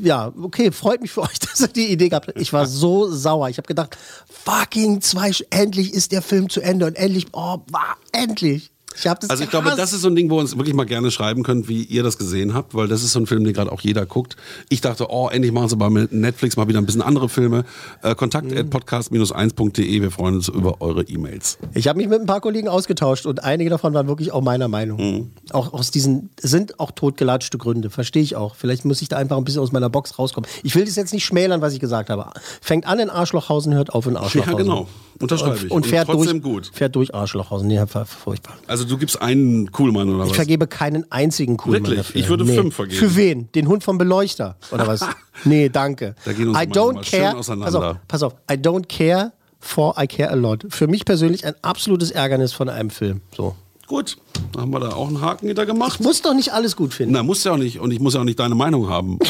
S3: Ja, okay, freut mich für euch, dass ihr die Idee gehabt habt. Ich war so sauer. Ich habe gedacht, fucking zwei, endlich ist der Film zu Ende und endlich, oh, war, endlich. Ich habe das
S2: Also ich glaube,
S3: gehasst.
S2: das ist so ein Ding, wo ihr uns wirklich mal gerne schreiben könnt, wie ihr das gesehen habt, weil das ist so ein Film, den gerade auch jeder guckt. Ich dachte, oh, endlich machen sie bei Netflix mal wieder ein bisschen andere Filme. Äh, Kontakt
S3: Mhm.
S2: at podcast-1.de, wir freuen uns über eure E-Mails.
S3: Ich habe mich mit ein paar Kollegen ausgetauscht und einige davon waren wirklich auch meiner Meinung.
S2: Mhm.
S3: Auch aus diesen, sind auch totgelatschte Gründe, verstehe ich auch. Vielleicht muss ich da einfach ein bisschen aus meiner Box rauskommen. Ich will das jetzt nicht schmälern, was ich gesagt habe. Fängt an in Arschlochhausen, hört auf in Arschlochhausen.
S2: Ja, genau. Unterschreibe ich.
S3: Und, und fährt
S2: trotzdem
S3: durch,
S2: gut.
S3: Fährt durch Arschlochhausen. Nee, furchtbar.
S2: Also Also du gibst einen Kuhlmann oder
S3: Ich
S2: was?
S3: vergebe keinen einzigen Kuhlmann
S2: Wirklich?
S3: dafür.
S2: Ich würde fünf vergeben.
S3: Für wen? Den Hund vom Beleuchter oder was? nee, danke.
S2: Da gehen unsere
S3: I don't care. Pass
S2: auseinander.
S3: auf, pass auf. I don't care for I care a lot. Für mich persönlich ein absolutes Ärgernis von einem Film. So.
S2: Gut, dann haben wir da auch einen Haken hinter gemacht.
S3: Muss doch nicht alles gut finden.
S2: Na, muss ja auch nicht. Und ich muss ja auch nicht deine Meinung haben.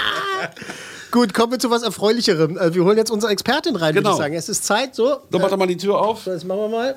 S3: Gut, kommen wir zu was Erfreulicherem. Äh, Wir holen jetzt unsere Expertin rein, würde
S2: Genau.
S3: ich sagen. Es ist Zeit, so.
S2: Dann mach doch mal die Tür auf.
S3: Jetzt machen wir mal.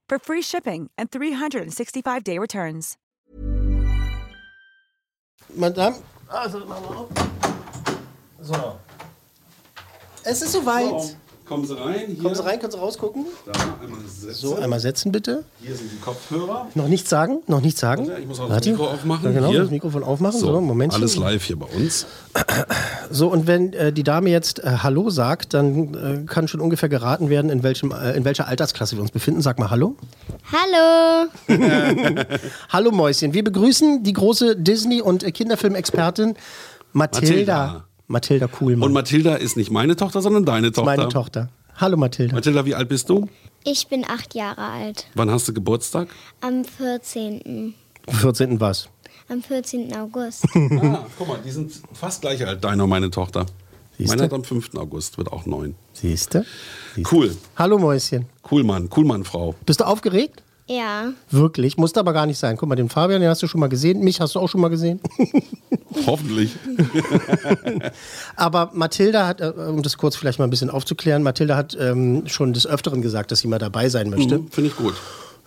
S15: for free shipping and 365-day returns.
S3: Madame. Also, machen wir. So. Es ist soweit.
S2: So, kommen Sie rein. Hier.
S3: Kommen Sie rein, können Sie rausgucken?
S2: Da, einmal setzen.
S3: So, einmal setzen bitte.
S2: Hier sind die Kopfhörer.
S3: Noch nichts sagen? Noch nichts sagen?
S2: Warte, ich muss auch das. Mikro aufmachen.
S3: Ja, genau,
S2: Hier.
S3: das Mikrofon aufmachen. So,
S2: So,
S3: Moment.
S2: alles live hier bei uns.
S3: So, und wenn äh, die Dame jetzt äh, Hallo sagt, dann äh, kann schon ungefähr geraten werden, in, welchem, äh, in welcher Altersklasse wir uns befinden. Sag mal Hallo.
S16: Hallo.
S3: Hallo Mäuschen. Wir begrüßen die große Disney- und äh, Kinderfilmexpertin Mathilda.
S2: Mathilda.
S3: Mathilda Kuhlmann.
S2: Und Mathilda ist nicht meine Tochter, sondern deine Tochter.
S3: meine Tochter. Hallo Mathilda.
S2: Mathilda, wie alt bist du?
S16: Ich bin acht Jahre alt.
S2: Wann hast du Geburtstag?
S16: Am 14.
S3: 14. was?
S16: Am 14. August.
S2: ah, guck mal, die sind fast gleich alt, deine und meine Tochter.
S3: Siehste?
S2: Meine hat am 5. August, wird auch neun.
S3: Siehste?
S2: Cool.
S3: Hallo Mäuschen.
S2: Cool Mann, cool Mann, Frau.
S3: Bist du aufgeregt?
S16: ja.
S3: Wirklich? Musste aber gar nicht sein. Guck mal, den Fabian, den hast du schon mal gesehen. Mich hast du auch schon mal gesehen.
S2: Hoffentlich.
S3: Aber Mathilda hat, äh, um das kurz vielleicht mal ein bisschen aufzuklären, Mathilda hat ähm, schon des Öfteren gesagt, dass sie mal dabei sein möchte.
S2: Mhm, Finde ich gut.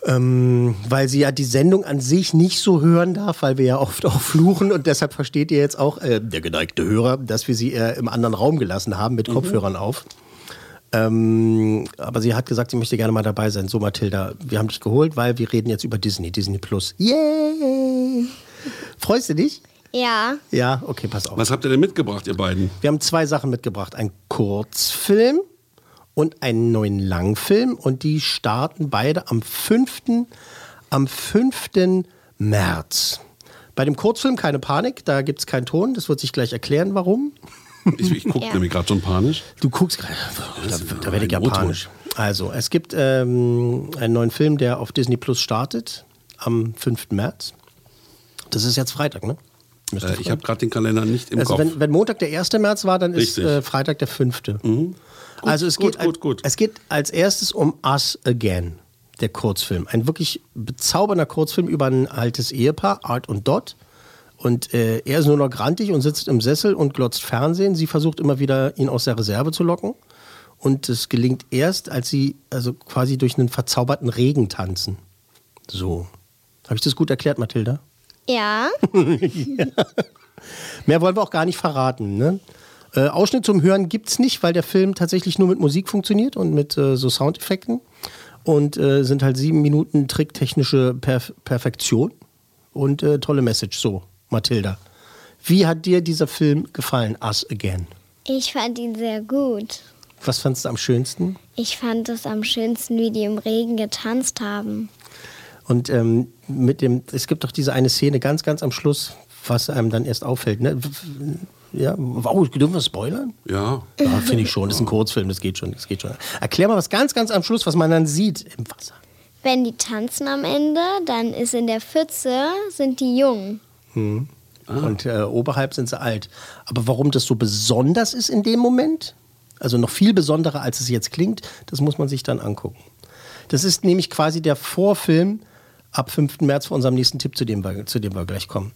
S3: Ähm, weil sie ja die Sendung an sich nicht so hören darf, weil wir ja oft auch fluchen und deshalb versteht ihr jetzt auch, äh, der geneigte Hörer, dass wir sie äh, im anderen Raum gelassen haben mit Kopfhörern auf. Ähm, aber sie hat gesagt, sie möchte gerne mal dabei sein. So, Mathilda, wir haben dich geholt, weil wir reden jetzt über Disney, Disney Plus. Yay! Freust du dich?
S16: Ja.
S3: Ja, okay, pass auf.
S2: Was habt ihr denn mitgebracht, ihr beiden?
S3: Wir haben zwei Sachen mitgebracht. Ein Kurzfilm und einen neuen Langfilm. Und die starten beide am 5. Am 5. März. Bei dem Kurzfilm keine Panik, da gibt es keinen Ton. Das wird sich gleich erklären, warum.
S2: Ich, ich gucke
S16: Ja.
S2: nämlich gerade schon panisch.
S3: Du guckst gerade, da, da werde ich
S2: ein Motor.
S3: japanisch. Also, es gibt ähm, einen neuen Film, der auf Disney Plus startet am 5. März. Das ist jetzt Freitag, ne? Müsste
S2: Äh, ich habe gerade den Kalender nicht im
S3: also
S2: Kopf.
S3: wenn, wenn Montag der 1. März war, dann ist
S2: Richtig.
S3: äh, Freitag der 5. also es,
S2: gut,
S3: geht,
S2: gut, gut.
S3: es geht als erstes um Us Again, der Kurzfilm. Ein wirklich bezaubernder Kurzfilm über ein altes Ehepaar, Art und Dot. Und äh, er ist nur noch grantig und sitzt im Sessel und glotzt Fernsehen. Sie versucht immer wieder, ihn aus der Reserve zu locken. Und es gelingt erst, als sie also quasi durch einen verzauberten Regen tanzen. So. Habe ich das gut erklärt, Mathilda?
S16: Ja.
S3: Mehr wollen wir auch gar nicht verraten. Ne? Äh, Ausschnitt zum Hören gibt es nicht, weil der Film tatsächlich nur mit Musik funktioniert und mit äh, so Soundeffekten. Und äh, sind halt sieben Minuten tricktechnische Perf Perfektion und äh, tolle Message. So, Mathilda. Wie hat dir dieser Film gefallen, Us Again?
S16: Ich fand ihn sehr gut.
S3: Was fandst du am schönsten?
S16: Ich fand es am schönsten, wie die im Regen getanzt haben.
S3: Und ähm, mit dem, es gibt doch diese eine Szene ganz, ganz am Schluss, was einem dann erst auffällt. Ne? Ja, wow, dürfen wir spoilern?
S2: Ja.
S3: Ja, finde ich schon. Das ist ein Kurzfilm, das geht schon, das geht schon. Erklär mal was ganz, ganz am Schluss, was man dann sieht im Wasser.
S16: Wenn die tanzen am Ende, dann ist in der Pfütze, sind die jung.
S3: Hm. Und äh, oberhalb sind sie alt. Aber warum das so besonders ist in dem Moment, also noch viel besonderer, als es jetzt klingt, das muss man sich dann angucken. Das ist nämlich quasi der Vorfilm ab 5. März vor unserem nächsten Tipp, zu dem wir, zu dem wir gleich kommen.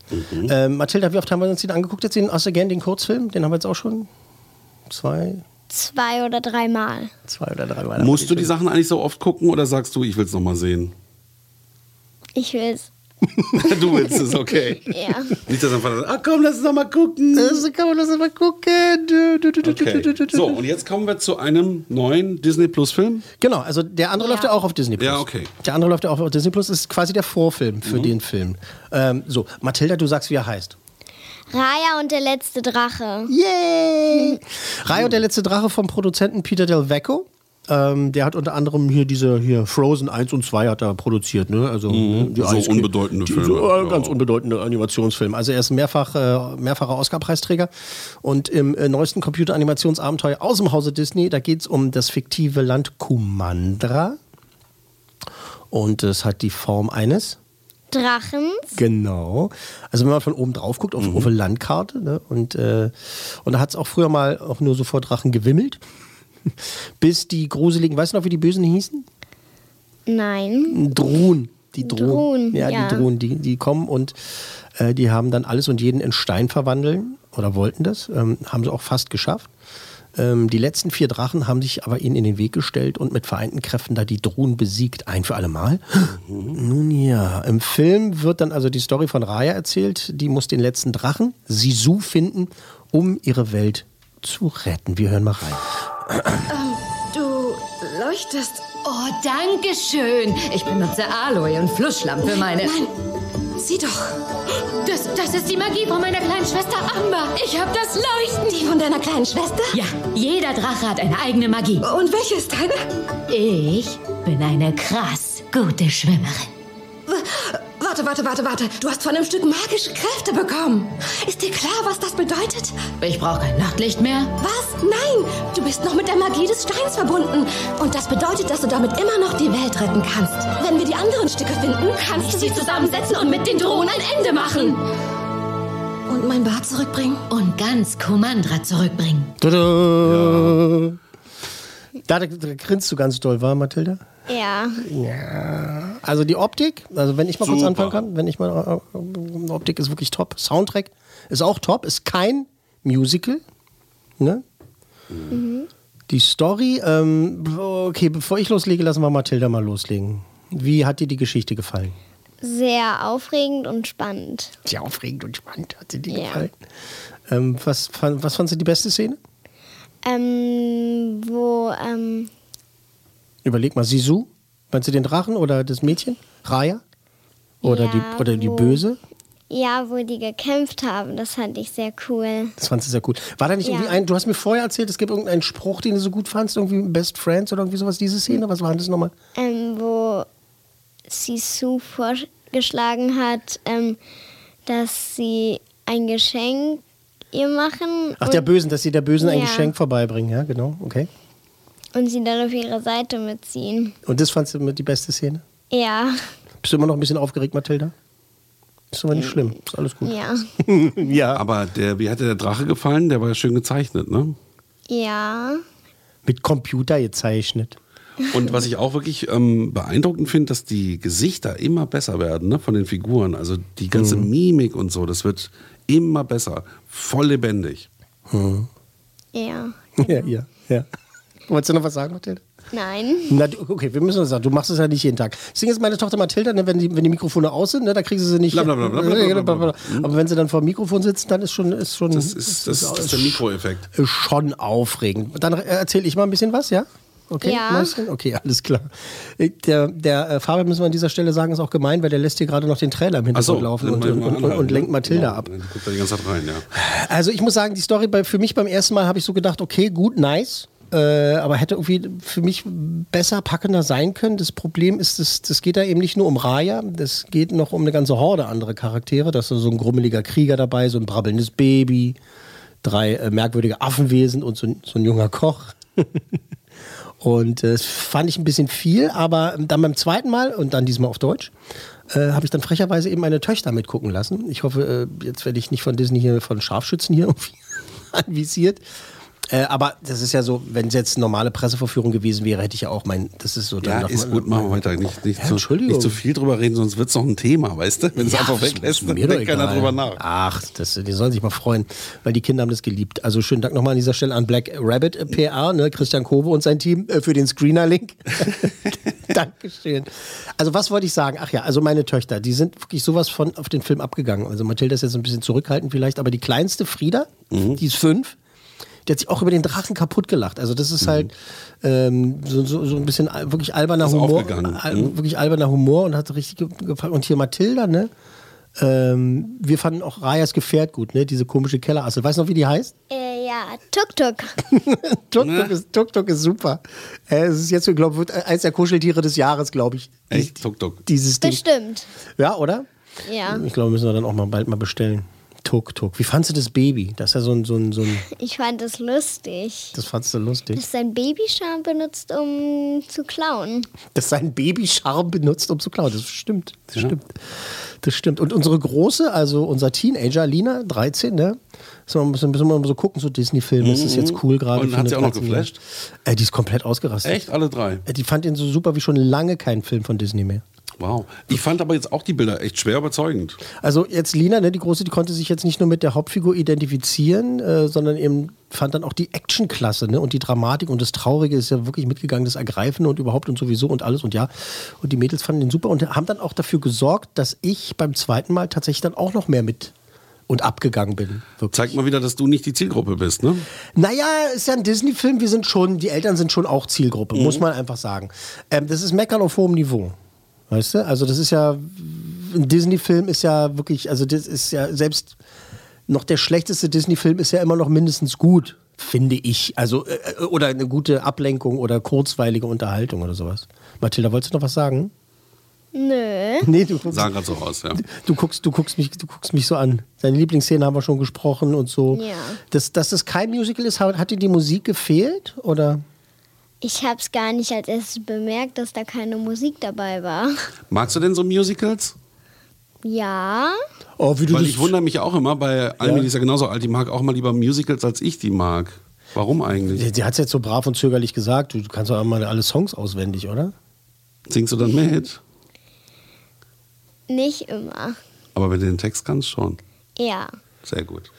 S3: Ähm, Mathilda, wie oft haben wir uns den angeguckt? Jetzt den Us Again, den Kurzfilm? Den haben wir jetzt auch schon zwei,
S16: Zwei oder dreimal.
S3: zwei oder drei Mal.
S2: Musst du die Sachen eigentlich so oft gucken oder sagst du, ich will es nochmal sehen?
S16: Ich will es
S2: du willst es, okay.
S16: Ja.
S2: Nicht, dass Vater sagt, ah komm, lass uns doch mal gucken.
S3: Das kann man das mal gucken.
S2: Okay. So, und jetzt kommen wir zu einem neuen Disney Plus Film.
S3: Genau, also der andere läuft ja auch auf Disney Plus.
S2: Ja, okay.
S3: Der andere läuft ja auch auf Disney Plus, ist quasi der Vorfilm für
S2: Mhm.
S3: den Film. Ähm, so, Mathilda, du sagst, wie er heißt.
S16: Raya und der letzte Drache.
S3: Yay! Rai und der letzte Drache vom Produzenten Peter Del Vecco. Ähm, der hat unter anderem hier diese hier Frozen 1 und 2 hat er produziert, ne? Also
S2: Mhm.
S3: die
S2: So
S3: Eis-
S2: unbedeutende
S3: die,
S2: Filme,
S3: So, äh,
S2: ja.
S3: ganz unbedeutende Animationsfilm. Also er ist mehrfach, äh, mehrfacher Oscar-Preisträger. Und im äh, neuesten Computeranimationsabenteuer aus dem Hause Disney, da geht es um das fiktive Land Kumandra. Und es hat die Form eines
S16: Drachens.
S3: Genau. Also wenn man von oben drauf guckt, auf, auf eine Landkarte, ne? und, äh, und da hat es auch früher mal auch nur so vor Drachen gewimmelt. Bis die gruseligen, weißt du noch, wie die Bösen hießen?
S16: Nein.
S3: Drohnen. Die Drohnen.
S16: Drohnen,
S3: ja,
S16: ja.
S3: die Drohnen, die, die kommen und äh, die haben dann alles und jeden in Stein verwandeln oder wollten das. Ähm, haben sie auch fast geschafft. Ähm, die letzten vier Drachen haben sich aber ihnen in den Weg gestellt und mit vereinten Kräften da die Drohnen besiegt, ein für alle Mal. Nun ja, im Film wird dann also die Story von Raya erzählt. Die muss den letzten Drachen, Sisu, finden, um ihre Welt zu retten. Wir hören mal rein.
S17: Du leuchtest. Oh, danke schön. Ich benutze Aloe und Flussschlamm für meine.
S18: Nein, sieh doch.
S17: Das, das ist die Magie von meiner kleinen Schwester Amber. Ich habe das Leuchten.
S18: Die von deiner kleinen Schwester?
S17: Ja, jeder Drache hat eine eigene Magie.
S18: Und welche ist deine?
S17: Ich bin eine krass gute Schwimmerin.
S18: Warte, warte, warte, warte. Du hast von einem Stück magische Kräfte bekommen. Ist dir klar, was das bedeutet?
S17: Ich brauche kein Nachtlicht mehr.
S18: Was? Nein! Du bist noch mit der Magie des Steins verbunden. Und das bedeutet, dass du damit immer noch die Welt retten kannst. Wenn wir die anderen Stücke finden, kannst du sie zusammensetzen und mit den Drohnen ein Ende machen. Und mein Bart zurückbringen?
S17: Und ganz Kumandra zurückbringen.
S3: Tada! Da, da, da grinst du ganz doll, war Mathilda?
S16: Ja.
S3: Ja. Also die Optik, also wenn ich mal kurz
S2: Super.
S3: anfangen kann, wenn ich mal, äh, Optik ist wirklich top. Soundtrack ist auch top, ist kein Musical. Ne?
S16: Mhm.
S3: Die Story, ähm, okay, bevor ich loslege, lassen wir Mathilda mal loslegen. Wie hat dir die Geschichte gefallen?
S16: Sehr aufregend und spannend.
S3: Sehr aufregend und spannend hat dir die
S16: Ja.
S3: gefallen. Ähm, was, fand- was fandst du die beste Szene?
S16: Ähm, wo, ähm,
S3: Überleg mal, Sisu? Meinst du den Drachen oder das Mädchen? Raya? Oder,
S16: Ja,
S3: die, oder die Böse?
S16: ja, wo die gekämpft haben, das fand ich sehr cool.
S3: Das fandst du sehr gut. War da nicht
S16: Ja.
S3: irgendwie ein, du hast mir vorher erzählt, es gibt irgendeinen Spruch, den du so gut fandst, irgendwie Best Friends oder irgendwie sowas, diese Szene? Was war das nochmal?
S16: Ähm, wo Sisu vorgeschlagen hat, ähm, dass sie ein Geschenk ihr machen.
S3: Ach, der Bösen, dass sie der Bösen ein
S16: Ja.
S3: Geschenk vorbeibringen, ja, genau, okay.
S16: Und sie dann auf ihre Seite mitziehen.
S3: Und das fandst du mit die beste Szene?
S16: Ja,
S3: Bist du immer noch ein bisschen aufgeregt, Mathilda? Ist aber nicht schlimm, ist alles gut.
S16: ja,
S3: ja.
S2: Aber der, wie hat dir der Drache gefallen? Der war ja schön gezeichnet, ne?
S16: ja.
S3: Mit Computer gezeichnet.
S2: Und was ich auch wirklich ähm, beeindruckend finde, dass die Gesichter immer besser werden ne, von den Figuren. Also die ganze
S3: Mhm.
S2: Mimik und so, das wird immer besser. Voll lebendig.
S16: Ja.
S3: Ja, ja, ja. Wolltest du noch was sagen, Mathilda?
S16: Nein.
S3: Na, okay, wir müssen das sagen. Du machst es ja nicht jeden Tag. Das Ding ist, meine Tochter Mathilda, ne, wenn, die, wenn die Mikrofone aus sind, ne, da kriegen sie sie nicht.
S2: Blablabla.
S3: Aber wenn sie dann vor dem Mikrofon sitzen, dann ist schon. Ist schon
S2: Das ist, das, das ist der Mikroeffekt.
S3: ist schon aufregend. Dann erzähle ich mal ein bisschen was, ja? Okay,
S16: Ja.
S3: Okay, alles klar. Der, der äh, Fabian, müssen wir an dieser Stelle sagen, ist auch gemein, weil der lässt hier gerade noch den Trailer im
S2: Ach so,
S3: Hintergrund laufen und, und, und, und
S2: ne?
S3: lenkt Mathilda
S2: Genau,
S3: ab.
S2: Guckt er die ganze Zeit rein, ja.
S3: Also ich muss sagen, die Story bei, für mich beim ersten Mal habe ich so gedacht, okay, gut, nice. Äh, aber hätte irgendwie für mich besser packender sein können. Das Problem ist, das, das geht da eben nicht nur um Raya, das geht noch um eine ganze Horde andere Charaktere. Da ist so ein grummeliger Krieger dabei, so ein brabbelndes Baby, drei äh, merkwürdige Affenwesen und so, ein- so ein junger Koch. und äh, das fand ich ein bisschen viel, aber dann beim zweiten Mal und dann diesmal auf Deutsch, äh, habe ich dann frecherweise eben meine Töchter mitgucken lassen. Ich hoffe, äh, jetzt werde ich nicht von Disney hier, von Scharfschützen hier irgendwie anvisiert. Äh, aber das ist ja so, wenn es jetzt normale Presseverführung gewesen wäre, hätte ich ja auch mein, das ist so
S2: Ja,
S3: noch
S2: ist gut, machen wir weiter. Nicht, nicht,
S3: Ja,
S2: zu,
S3: Entschuldigung.
S2: nicht zu viel drüber reden, sonst wird es noch ein Thema, weißt du? Wenn es
S3: Ja,
S2: einfach weglässt, dann denkt keiner drüber nach.
S3: Ach, das, die sollen sich mal freuen, weil die Kinder haben das geliebt. Also schönen Dank nochmal an dieser Stelle an Black Rabbit äh, PR, ne, Christian Kove und sein Team äh, für den Screener-Link. Dankeschön. Also was wollte ich sagen? Ach ja, also meine Töchter, die sind wirklich sowas von auf den Film abgegangen. Also Mathilda ist jetzt ein bisschen zurückhaltend vielleicht, aber die kleinste Frieda,
S2: Mhm.
S3: die ist fünf, die hat sich auch über den Drachen kaputt gelacht. Also das ist halt ähm, so, so, so ein bisschen wirklich alberner
S2: Mhm. Ist
S3: Humor. Al
S2: Mhm.
S3: Wirklich alberner Humor und hat richtig ge- gefallen. Und hier Mathilda, ne? Ähm, wir fanden auch Rajas Gefährt gut, ne? Diese komische Kellerasse. Weißt du noch, wie die heißt?
S16: Äh, ja, Tuk-Tuk.
S3: Tuk-Tuk ist, Tuk -Tuk ist super. Äh, es ist jetzt, glaube ich, eins der Kuscheltiere des Jahres, glaube ich.
S2: Echt? Tuk-Tuk.
S3: Dieses Ding.
S16: Bestimmt.
S3: Ja, oder?
S16: Ja.
S3: Ich glaube, müssen wir dann auch mal bald mal bestellen. Tuk-Tuk. Wie fandst du das Baby? Das ist ja so ein, so ein, so ein
S16: Ich fand es lustig.
S3: das fandst du lustig.
S16: Dass sein Babyscham benutzt, um zu klauen.
S3: dass sein Babyscharm benutzt, um zu klauen. Das stimmt. Das stimmt. Das stimmt. Und unsere Große, also unser Teenager, Lina, 13, ne? So, müssen, wir mal so gucken, so Disney-Filme, ist das jetzt cool gerade?
S2: Und hat sie auch noch
S3: 13-Jährige?
S2: geflasht?
S3: Äh, die ist komplett ausgerastet.
S2: Echt? Alle drei?
S3: Äh, Die fand ihn so super wie schon lange keinen Film von Disney mehr.
S2: Wow. Ich fand aber jetzt auch die Bilder echt schwer überzeugend.
S3: Also jetzt Lina, ne, die Große, die konnte sich jetzt nicht nur mit der Hauptfigur identifizieren, äh, sondern eben fand dann auch die Action klasse ne? und die Dramatik und das Traurige ist ja wirklich mitgegangen, das Ergreifende und überhaupt und sowieso und alles und ja. Und die Mädels fanden den super und haben dann auch dafür gesorgt, dass ich beim zweiten Mal tatsächlich dann auch noch mehr mit und abgegangen bin.
S2: Zeigt mal wieder, dass du nicht die Zielgruppe bist, ne?
S3: Naja, ist ja ein Disney-Film, wir sind schon, die Eltern sind schon auch Zielgruppe,
S2: Mhm.
S3: muss man einfach sagen. Ähm, das ist Meckern auf hohem Niveau. Weißt du? Also, das ist ja, ein Disney-Film ist ja wirklich, also, das ist ja selbst noch der schlechteste Disney-Film ist ja immer noch mindestens gut, finde ich. Also, äh, oder eine gute Ablenkung oder kurzweilige Unterhaltung oder sowas. Mathilda, wolltest du noch was sagen?
S16: Nö.
S3: Nee, du guckst,
S2: Sah gerade so aus, ja.
S3: du guckst, du guckst mich, du guckst mich so an. Deine Lieblingsszene haben wir schon gesprochen und so.
S16: Ja.
S3: Dass, dass das kein Musical ist, hat, hat dir die Musik gefehlt? Oder?
S16: Ich hab's gar nicht als erstes bemerkt, dass da keine Musik dabei war.
S2: Magst du denn so Musicals?
S16: Ja.
S3: Oh, wie du
S2: Weil ich wundere mich auch immer, bei Almi, die ist ja genauso alt, die mag auch mal lieber Musicals, als ich die mag. Warum eigentlich?
S3: Sie, sie hat es jetzt so brav und zögerlich gesagt. Du, du kannst doch auch mal alle Songs auswendig, oder?
S2: Singst du dann mit?
S16: Nicht immer.
S2: Aber wenn du den Text kannst, schon.
S16: Ja.
S2: Sehr gut.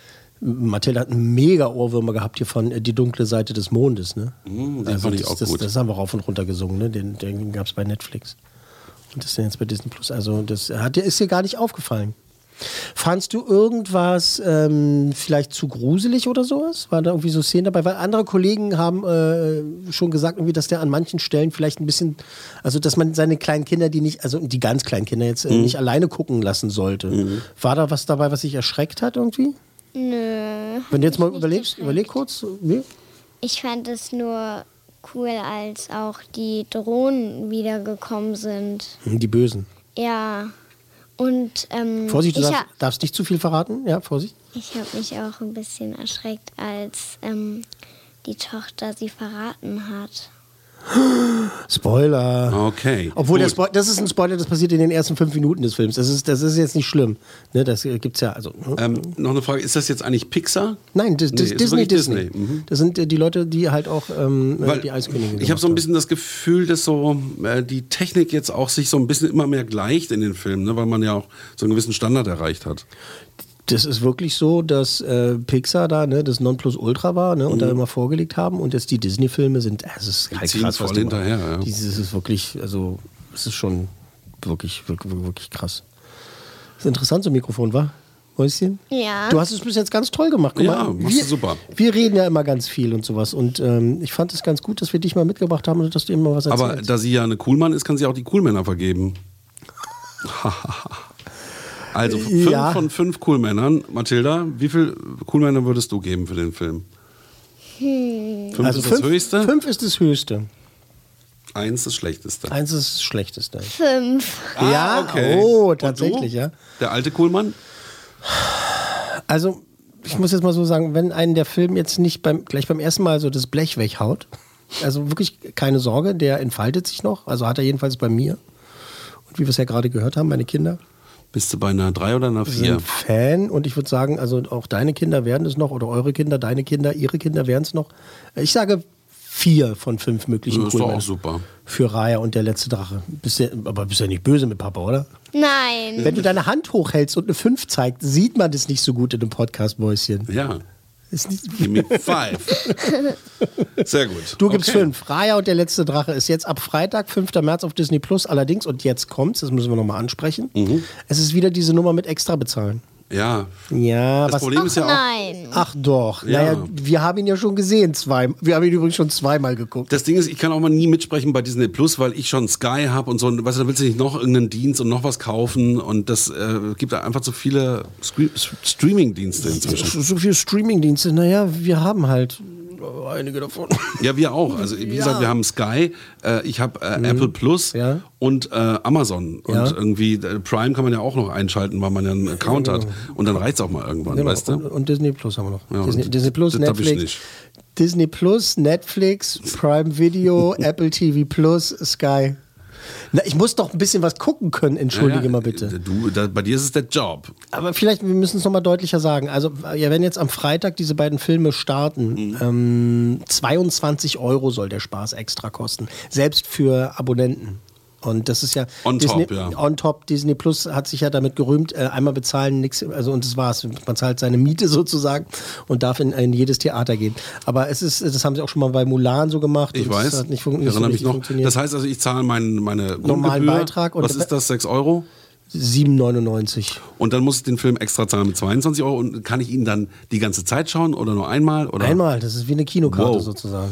S3: Mathilde hat mega Ohrwürmer gehabt hier von äh, Die dunkle Seite des Mondes. Ne?
S2: Mm, den fand ich
S3: das,
S2: auch
S3: das,
S2: gut.
S3: Das haben wir rauf und runter gesungen. Ne? Den, den gab es bei Netflix. Und das ist jetzt bei Disney Plus. Also das hat, ist dir gar nicht aufgefallen. Fandst du irgendwas ähm, vielleicht zu gruselig oder sowas? War da irgendwie so Szenen dabei? Weil andere Kollegen haben äh, schon gesagt, irgendwie, dass der an manchen Stellen vielleicht ein bisschen, also dass man seine kleinen Kinder, die nicht, also die ganz kleinen Kinder jetzt äh,
S2: Mhm.
S3: nicht alleine gucken lassen sollte. War da was dabei, was dich erschreckt hat irgendwie?
S16: Nö.
S3: Wenn du jetzt mal überlegst, überleg kurz. Nee?
S16: Ich fand es nur cool, als auch die Drohnen wiedergekommen sind.
S3: Hm, Die Bösen.
S16: Ja. Und ähm,
S3: Vorsicht, du
S16: ich,
S3: darfst, darfst nicht zu viel verraten. Ja, Vorsicht.
S16: ich habe mich auch ein bisschen erschreckt, als ähm, die Tochter sie verraten hat.
S3: Spoiler.
S2: Okay.
S3: Obwohl. Spo das ist ein Spoiler, das passiert in den ersten fünf Minuten des Films. Das ist, das ist jetzt nicht schlimm. Ne, das äh, gibt's ja. Also, ne?
S2: Ähm, noch eine Frage, ist das jetzt eigentlich Pixar?
S3: Nein, das, das
S2: Nee,
S3: Disney, Disney.
S2: Disney. Mhm.
S3: Das sind äh, die Leute, die halt auch ähm, äh,
S2: Weil
S3: die Eiskönigin
S2: ich habe so ein bisschen das Gefühl, dass so äh, die Technik jetzt auch sich so ein bisschen immer mehr gleicht in den Filmen, ne? weil man ja auch so einen gewissen Standard erreicht hat.
S3: Das ist wirklich so, dass äh, Pixar da ne, das Nonplusultra war ne, und da immer vorgelegt haben und jetzt die Disney-Filme sind, äh, es ist halt
S2: Mhm.
S3: krass,
S2: voll
S3: was die
S2: hinterher, ja.
S3: Dieses ist wirklich, also es ist schon wirklich, wirklich, wirklich krass. Das ist interessant, so ein Mikrofon, war? Mäuschen?
S16: Ja.
S3: Du hast es bis jetzt ganz toll gemacht. Guck
S2: Ja,
S3: mal,
S2: machst
S3: wir,
S2: du super.
S3: Wir reden ja immer ganz viel und sowas. Und ähm, ich fand es ganz gut, dass wir dich mal mitgebracht haben und dass du immer was erzählst.
S2: Aber da sie ja eine Coolmann ist, kann sie auch die Coolmänner vergeben. also fünf
S3: Ja.
S2: von fünf Coolmännern. Mathilda, wie viel Coolmänner würdest du geben für den Film?
S16: Hm.
S2: Fünf ist das höchste?
S3: Also Fünf ist das höchste.
S2: Eins das schlechteste.
S3: Eins ist das schlechteste.
S16: Fünf.
S3: ja,
S2: okay.
S3: oh, tatsächlich, ja.
S2: Der alte Coolmann?
S3: Also, ich muss jetzt mal so sagen, wenn einen der Film jetzt nicht beim, gleich beim ersten Mal so das Blech weghaut, also wirklich keine Sorge, der entfaltet sich noch. Also hat er jedenfalls bei mir. Und wie wir es ja gerade gehört haben, meine Kinder.
S2: Bist du bei einer 3 oder einer 4?
S3: sind Fan und ich würde sagen, also auch deine Kinder werden es noch oder eure Kinder, deine Kinder, ihre Kinder werden es noch. Ich sage vier von fünf möglichen
S2: Das ist doch auch super.
S3: für Raya und der letzte Drache. Bist ja, aber bist ja nicht böse mit Papa, oder?
S16: Nein.
S3: Wenn du deine Hand hochhältst und eine 5 zeigt, sieht man das nicht so gut in dem Podcast, Mäuschen.
S2: Ja.
S3: Ist nicht
S2: Give me five. Sehr gut.
S3: Du gibst
S2: Okay.
S3: fünf. Raya und der letzte Drache ist jetzt ab Freitag, 5. März auf Disney Plus. Allerdings, und jetzt kommt's, das müssen wir nochmal ansprechen.
S2: Mhm.
S3: Es ist wieder diese Nummer mit extra bezahlen.
S2: Ja.
S3: Ja,
S2: Das
S3: was.
S2: Problem ist ja auch.
S16: Nein.
S3: Ach doch.
S2: Ja.
S3: Naja, wir haben ihn ja schon gesehen. Zwei. Wir haben ihn übrigens schon zweimal geguckt.
S2: Das Ding ist, ich kann auch mal nie mitsprechen bei Disney Plus, weil ich schon Sky habe und so. Und weißt du, da willst du nicht noch irgendeinen Dienst und noch was kaufen. Und das äh, gibt da einfach zu viele Scre- Streaming-Dienste inzwischen.
S3: So, so viele Streamingdienste. Naja, wir haben halt einige davon.
S2: Ja, wir auch. Also wie gesagt, wir haben Sky, äh, ich habe äh, Apple Plus und äh, Amazon. Und
S3: Ja.
S2: irgendwie äh, Prime kann man ja auch noch einschalten, weil man ja einen Account hat. Und dann reicht es auch mal irgendwann,
S3: Genau.
S2: weißt du?
S3: und, und Disney Plus haben wir noch.
S2: Ja,
S3: Disney,
S2: und
S3: Disney Plus,
S2: das hab ich
S3: Netflix.
S2: nicht.
S3: Disney Plus, Netflix, Prime Video, Apple TV Plus, Sky. Na, ich muss doch ein bisschen was gucken können, entschuldige
S2: Ja,
S3: mal bitte.
S2: Du, da, bei dir ist es der Job.
S3: Aber vielleicht, wir müssen es nochmal deutlicher sagen. Also, ja, wenn jetzt am Freitag diese beiden Filme starten,
S2: Mhm.
S3: ähm, 22 Euro soll der Spaß extra kosten. Selbst für Abonnenten. Und das ist ja
S2: On
S3: Disney,
S2: top, ja.
S3: on top. Disney Plus hat sich ja damit gerühmt, äh, einmal bezahlen, nix, also und das war's. Man zahlt seine Miete sozusagen und darf in, in jedes Theater gehen. Aber es ist, das haben sie auch schon mal bei Mulan so gemacht.
S2: Ich weiß.
S3: Das hat nicht, fun nicht so
S2: noch.
S3: funktioniert.
S2: Das heißt also, ich zahle mein, meine
S3: Normalen. Beitrag und-
S2: Was ist das? 6 Euro?
S3: 7,99.
S2: Und dann muss ich den Film extra zahlen mit 22 Euro. Und kann ich ihn dann die ganze Zeit schauen oder nur einmal? Oder?
S3: Einmal, das ist wie eine Kinokarte
S2: Wow.
S3: sozusagen.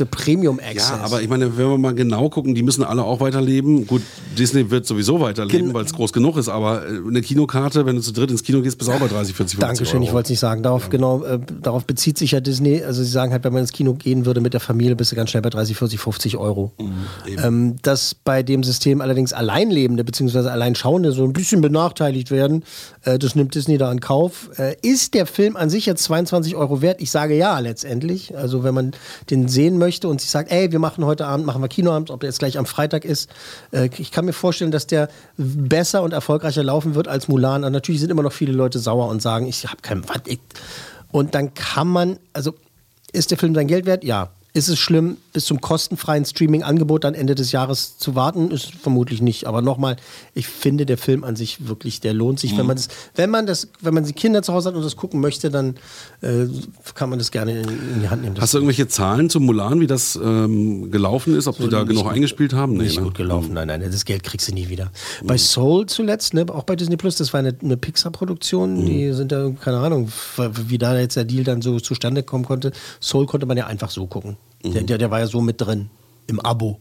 S3: Eine Premium Access.
S2: Ja, aber ich meine, wenn wir mal genau gucken, die müssen alle auch weiterleben. Gut, Disney wird sowieso weiterleben, weil es groß genug ist, aber äh, eine Kinokarte, wenn du zu dritt ins Kino gehst, bist du auch bei 30, 40, 50
S3: Dankeschön,
S2: Euro.
S3: ich wollte es nicht sagen. Darauf, genau, äh, darauf bezieht sich ja Disney. Also sie sagen halt, wenn man ins Kino gehen würde mit der Familie, bist du ganz schnell bei 30, 40, 50 Euro.
S2: Mhm,
S3: ähm, dass bei dem System allerdings Alleinlebende bzw. Alleinschauende so ein bisschen benachteiligt werden, äh, das nimmt Disney da in Kauf. Äh, ist der Film an sich jetzt 22 Euro wert? Ich sage ja, letztendlich. Also wenn man den sehen möchte und sich sagt, ey, wir machen heute Abend, machen wir Kinoabend, ob der jetzt gleich am Freitag ist. Äh, ich kann mir vorstellen, dass der besser und erfolgreicher laufen wird als Mulan. Und natürlich sind immer noch viele Leute sauer und sagen, ich habe kein was. ich- Und dann kann man, also ist der Film sein Geld wert? Ja. Ist es schlimm, bis zum kostenfreien Streaming-Angebot dann Ende des Jahres zu warten? Ist vermutlich nicht. Aber nochmal, ich finde, der Film an sich wirklich, der lohnt sich.
S2: Mhm.
S3: Wenn man das, wenn man das, wenn man die Kinder zu Hause hat und das gucken möchte, dann äh, kann man das gerne in, in die Hand nehmen.
S2: Hast du irgendwelche Zahlen zu Mulan, wie das ähm, gelaufen ist, ob die da genug
S3: gut-
S2: eingespielt haben?
S3: nicht
S2: ne?
S3: gut gelaufen. Nein, nein, das Geld kriegst du nie wieder. Bei Soul zuletzt, ne, auch bei Disney Plus, das war eine, eine Pixar-Produktion. Die sind da, keine Ahnung, wie da jetzt der Deal dann so zustande kommen konnte. Soul konnte man ja einfach so gucken. Der, der, der war ja so mit drin. Im Abo.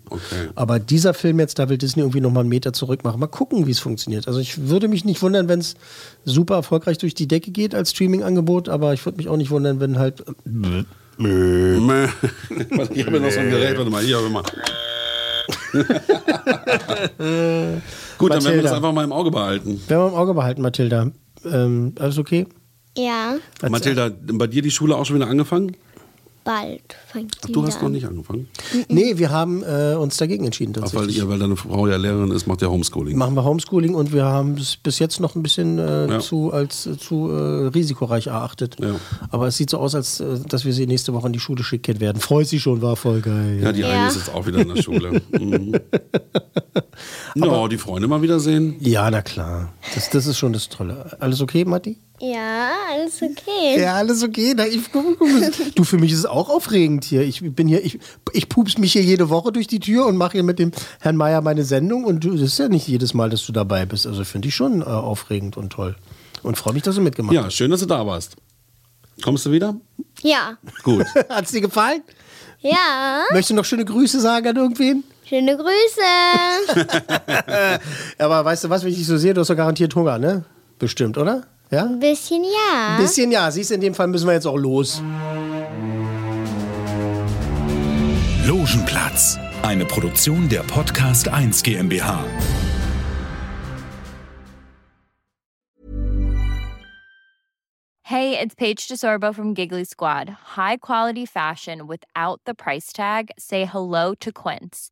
S3: Aber dieser Film jetzt, da will Disney irgendwie nochmal einen Meter zurück machen. Mal gucken, wie es funktioniert. Also ich würde mich nicht wundern, wenn es super erfolgreich durch die Decke geht als Streaming-Angebot, aber ich würde mich auch nicht wundern, wenn halt.
S2: Mäh. Warte, Ich habe ja noch so ein Gerät, warte mal, hier habe ich mal. Gut, dann werden wir
S3: Mathilda.
S2: das einfach mal im Auge behalten.
S3: Werden wir im Auge behalten, Mathilda. Ähm, alles okay?
S16: Ja,
S2: Mathilda, bei dir die Schule auch schon wieder angefangen?
S16: Bald fängt
S2: Ach, du hast
S16: an.
S2: noch nicht angefangen.
S3: Nee, wir haben äh, uns dagegen entschieden
S2: Ach, weil, ihr, weil deine Frau ja Lehrerin ist, macht ja Homeschooling.
S3: Machen wir Homeschooling und wir haben es bis jetzt noch ein bisschen äh,
S2: Ja.
S3: zu, als äh, zu äh, risikoreich erachtet. Aber es sieht so aus, als äh, dass wir sie nächste Woche in die Schule schicken werden. Freut sich schon, war voll geil.
S2: Ja, die eine ist jetzt auch wieder in der Schule. Mhm. no, die Freunde mal wiedersehen.
S3: Ja, na klar. Das, das ist schon das Tolle. Alles okay, Matti?
S16: Ja, alles okay.
S3: Ja, alles okay. Na, ich, du, für mich ist es auch aufregend hier. Ich bin hier, ich, ich pups mich hier jede Woche durch die Tür und mache hier mit dem Herrn Meier meine Sendung. Und du, das ist ja nicht jedes Mal, dass du dabei bist. Also finde ich schon äh, aufregend und toll. Und freue mich, dass du mitgemacht
S2: Ja, schön, dass du da warst. Kommst du wieder?
S16: Ja.
S2: Gut.
S3: Hat es dir gefallen?
S16: Ja.
S3: Möchtest du noch schöne Grüße sagen an irgendwen?
S16: Schöne Grüße.
S3: Aber weißt du was, wenn ich dich so sehe, du hast doch garantiert Hunger, ne? Bestimmt, oder? Ja?
S16: Ein bisschen ja.
S3: Ein bisschen ja. Siehst du, in dem Fall müssen wir jetzt auch los.
S1: Logenplatz, eine Produktion der Podcast 1 GmbH.
S19: Hey, it's Paige DeSorbo from Giggly Squad. High quality fashion without the price tag. Say hello to Quince.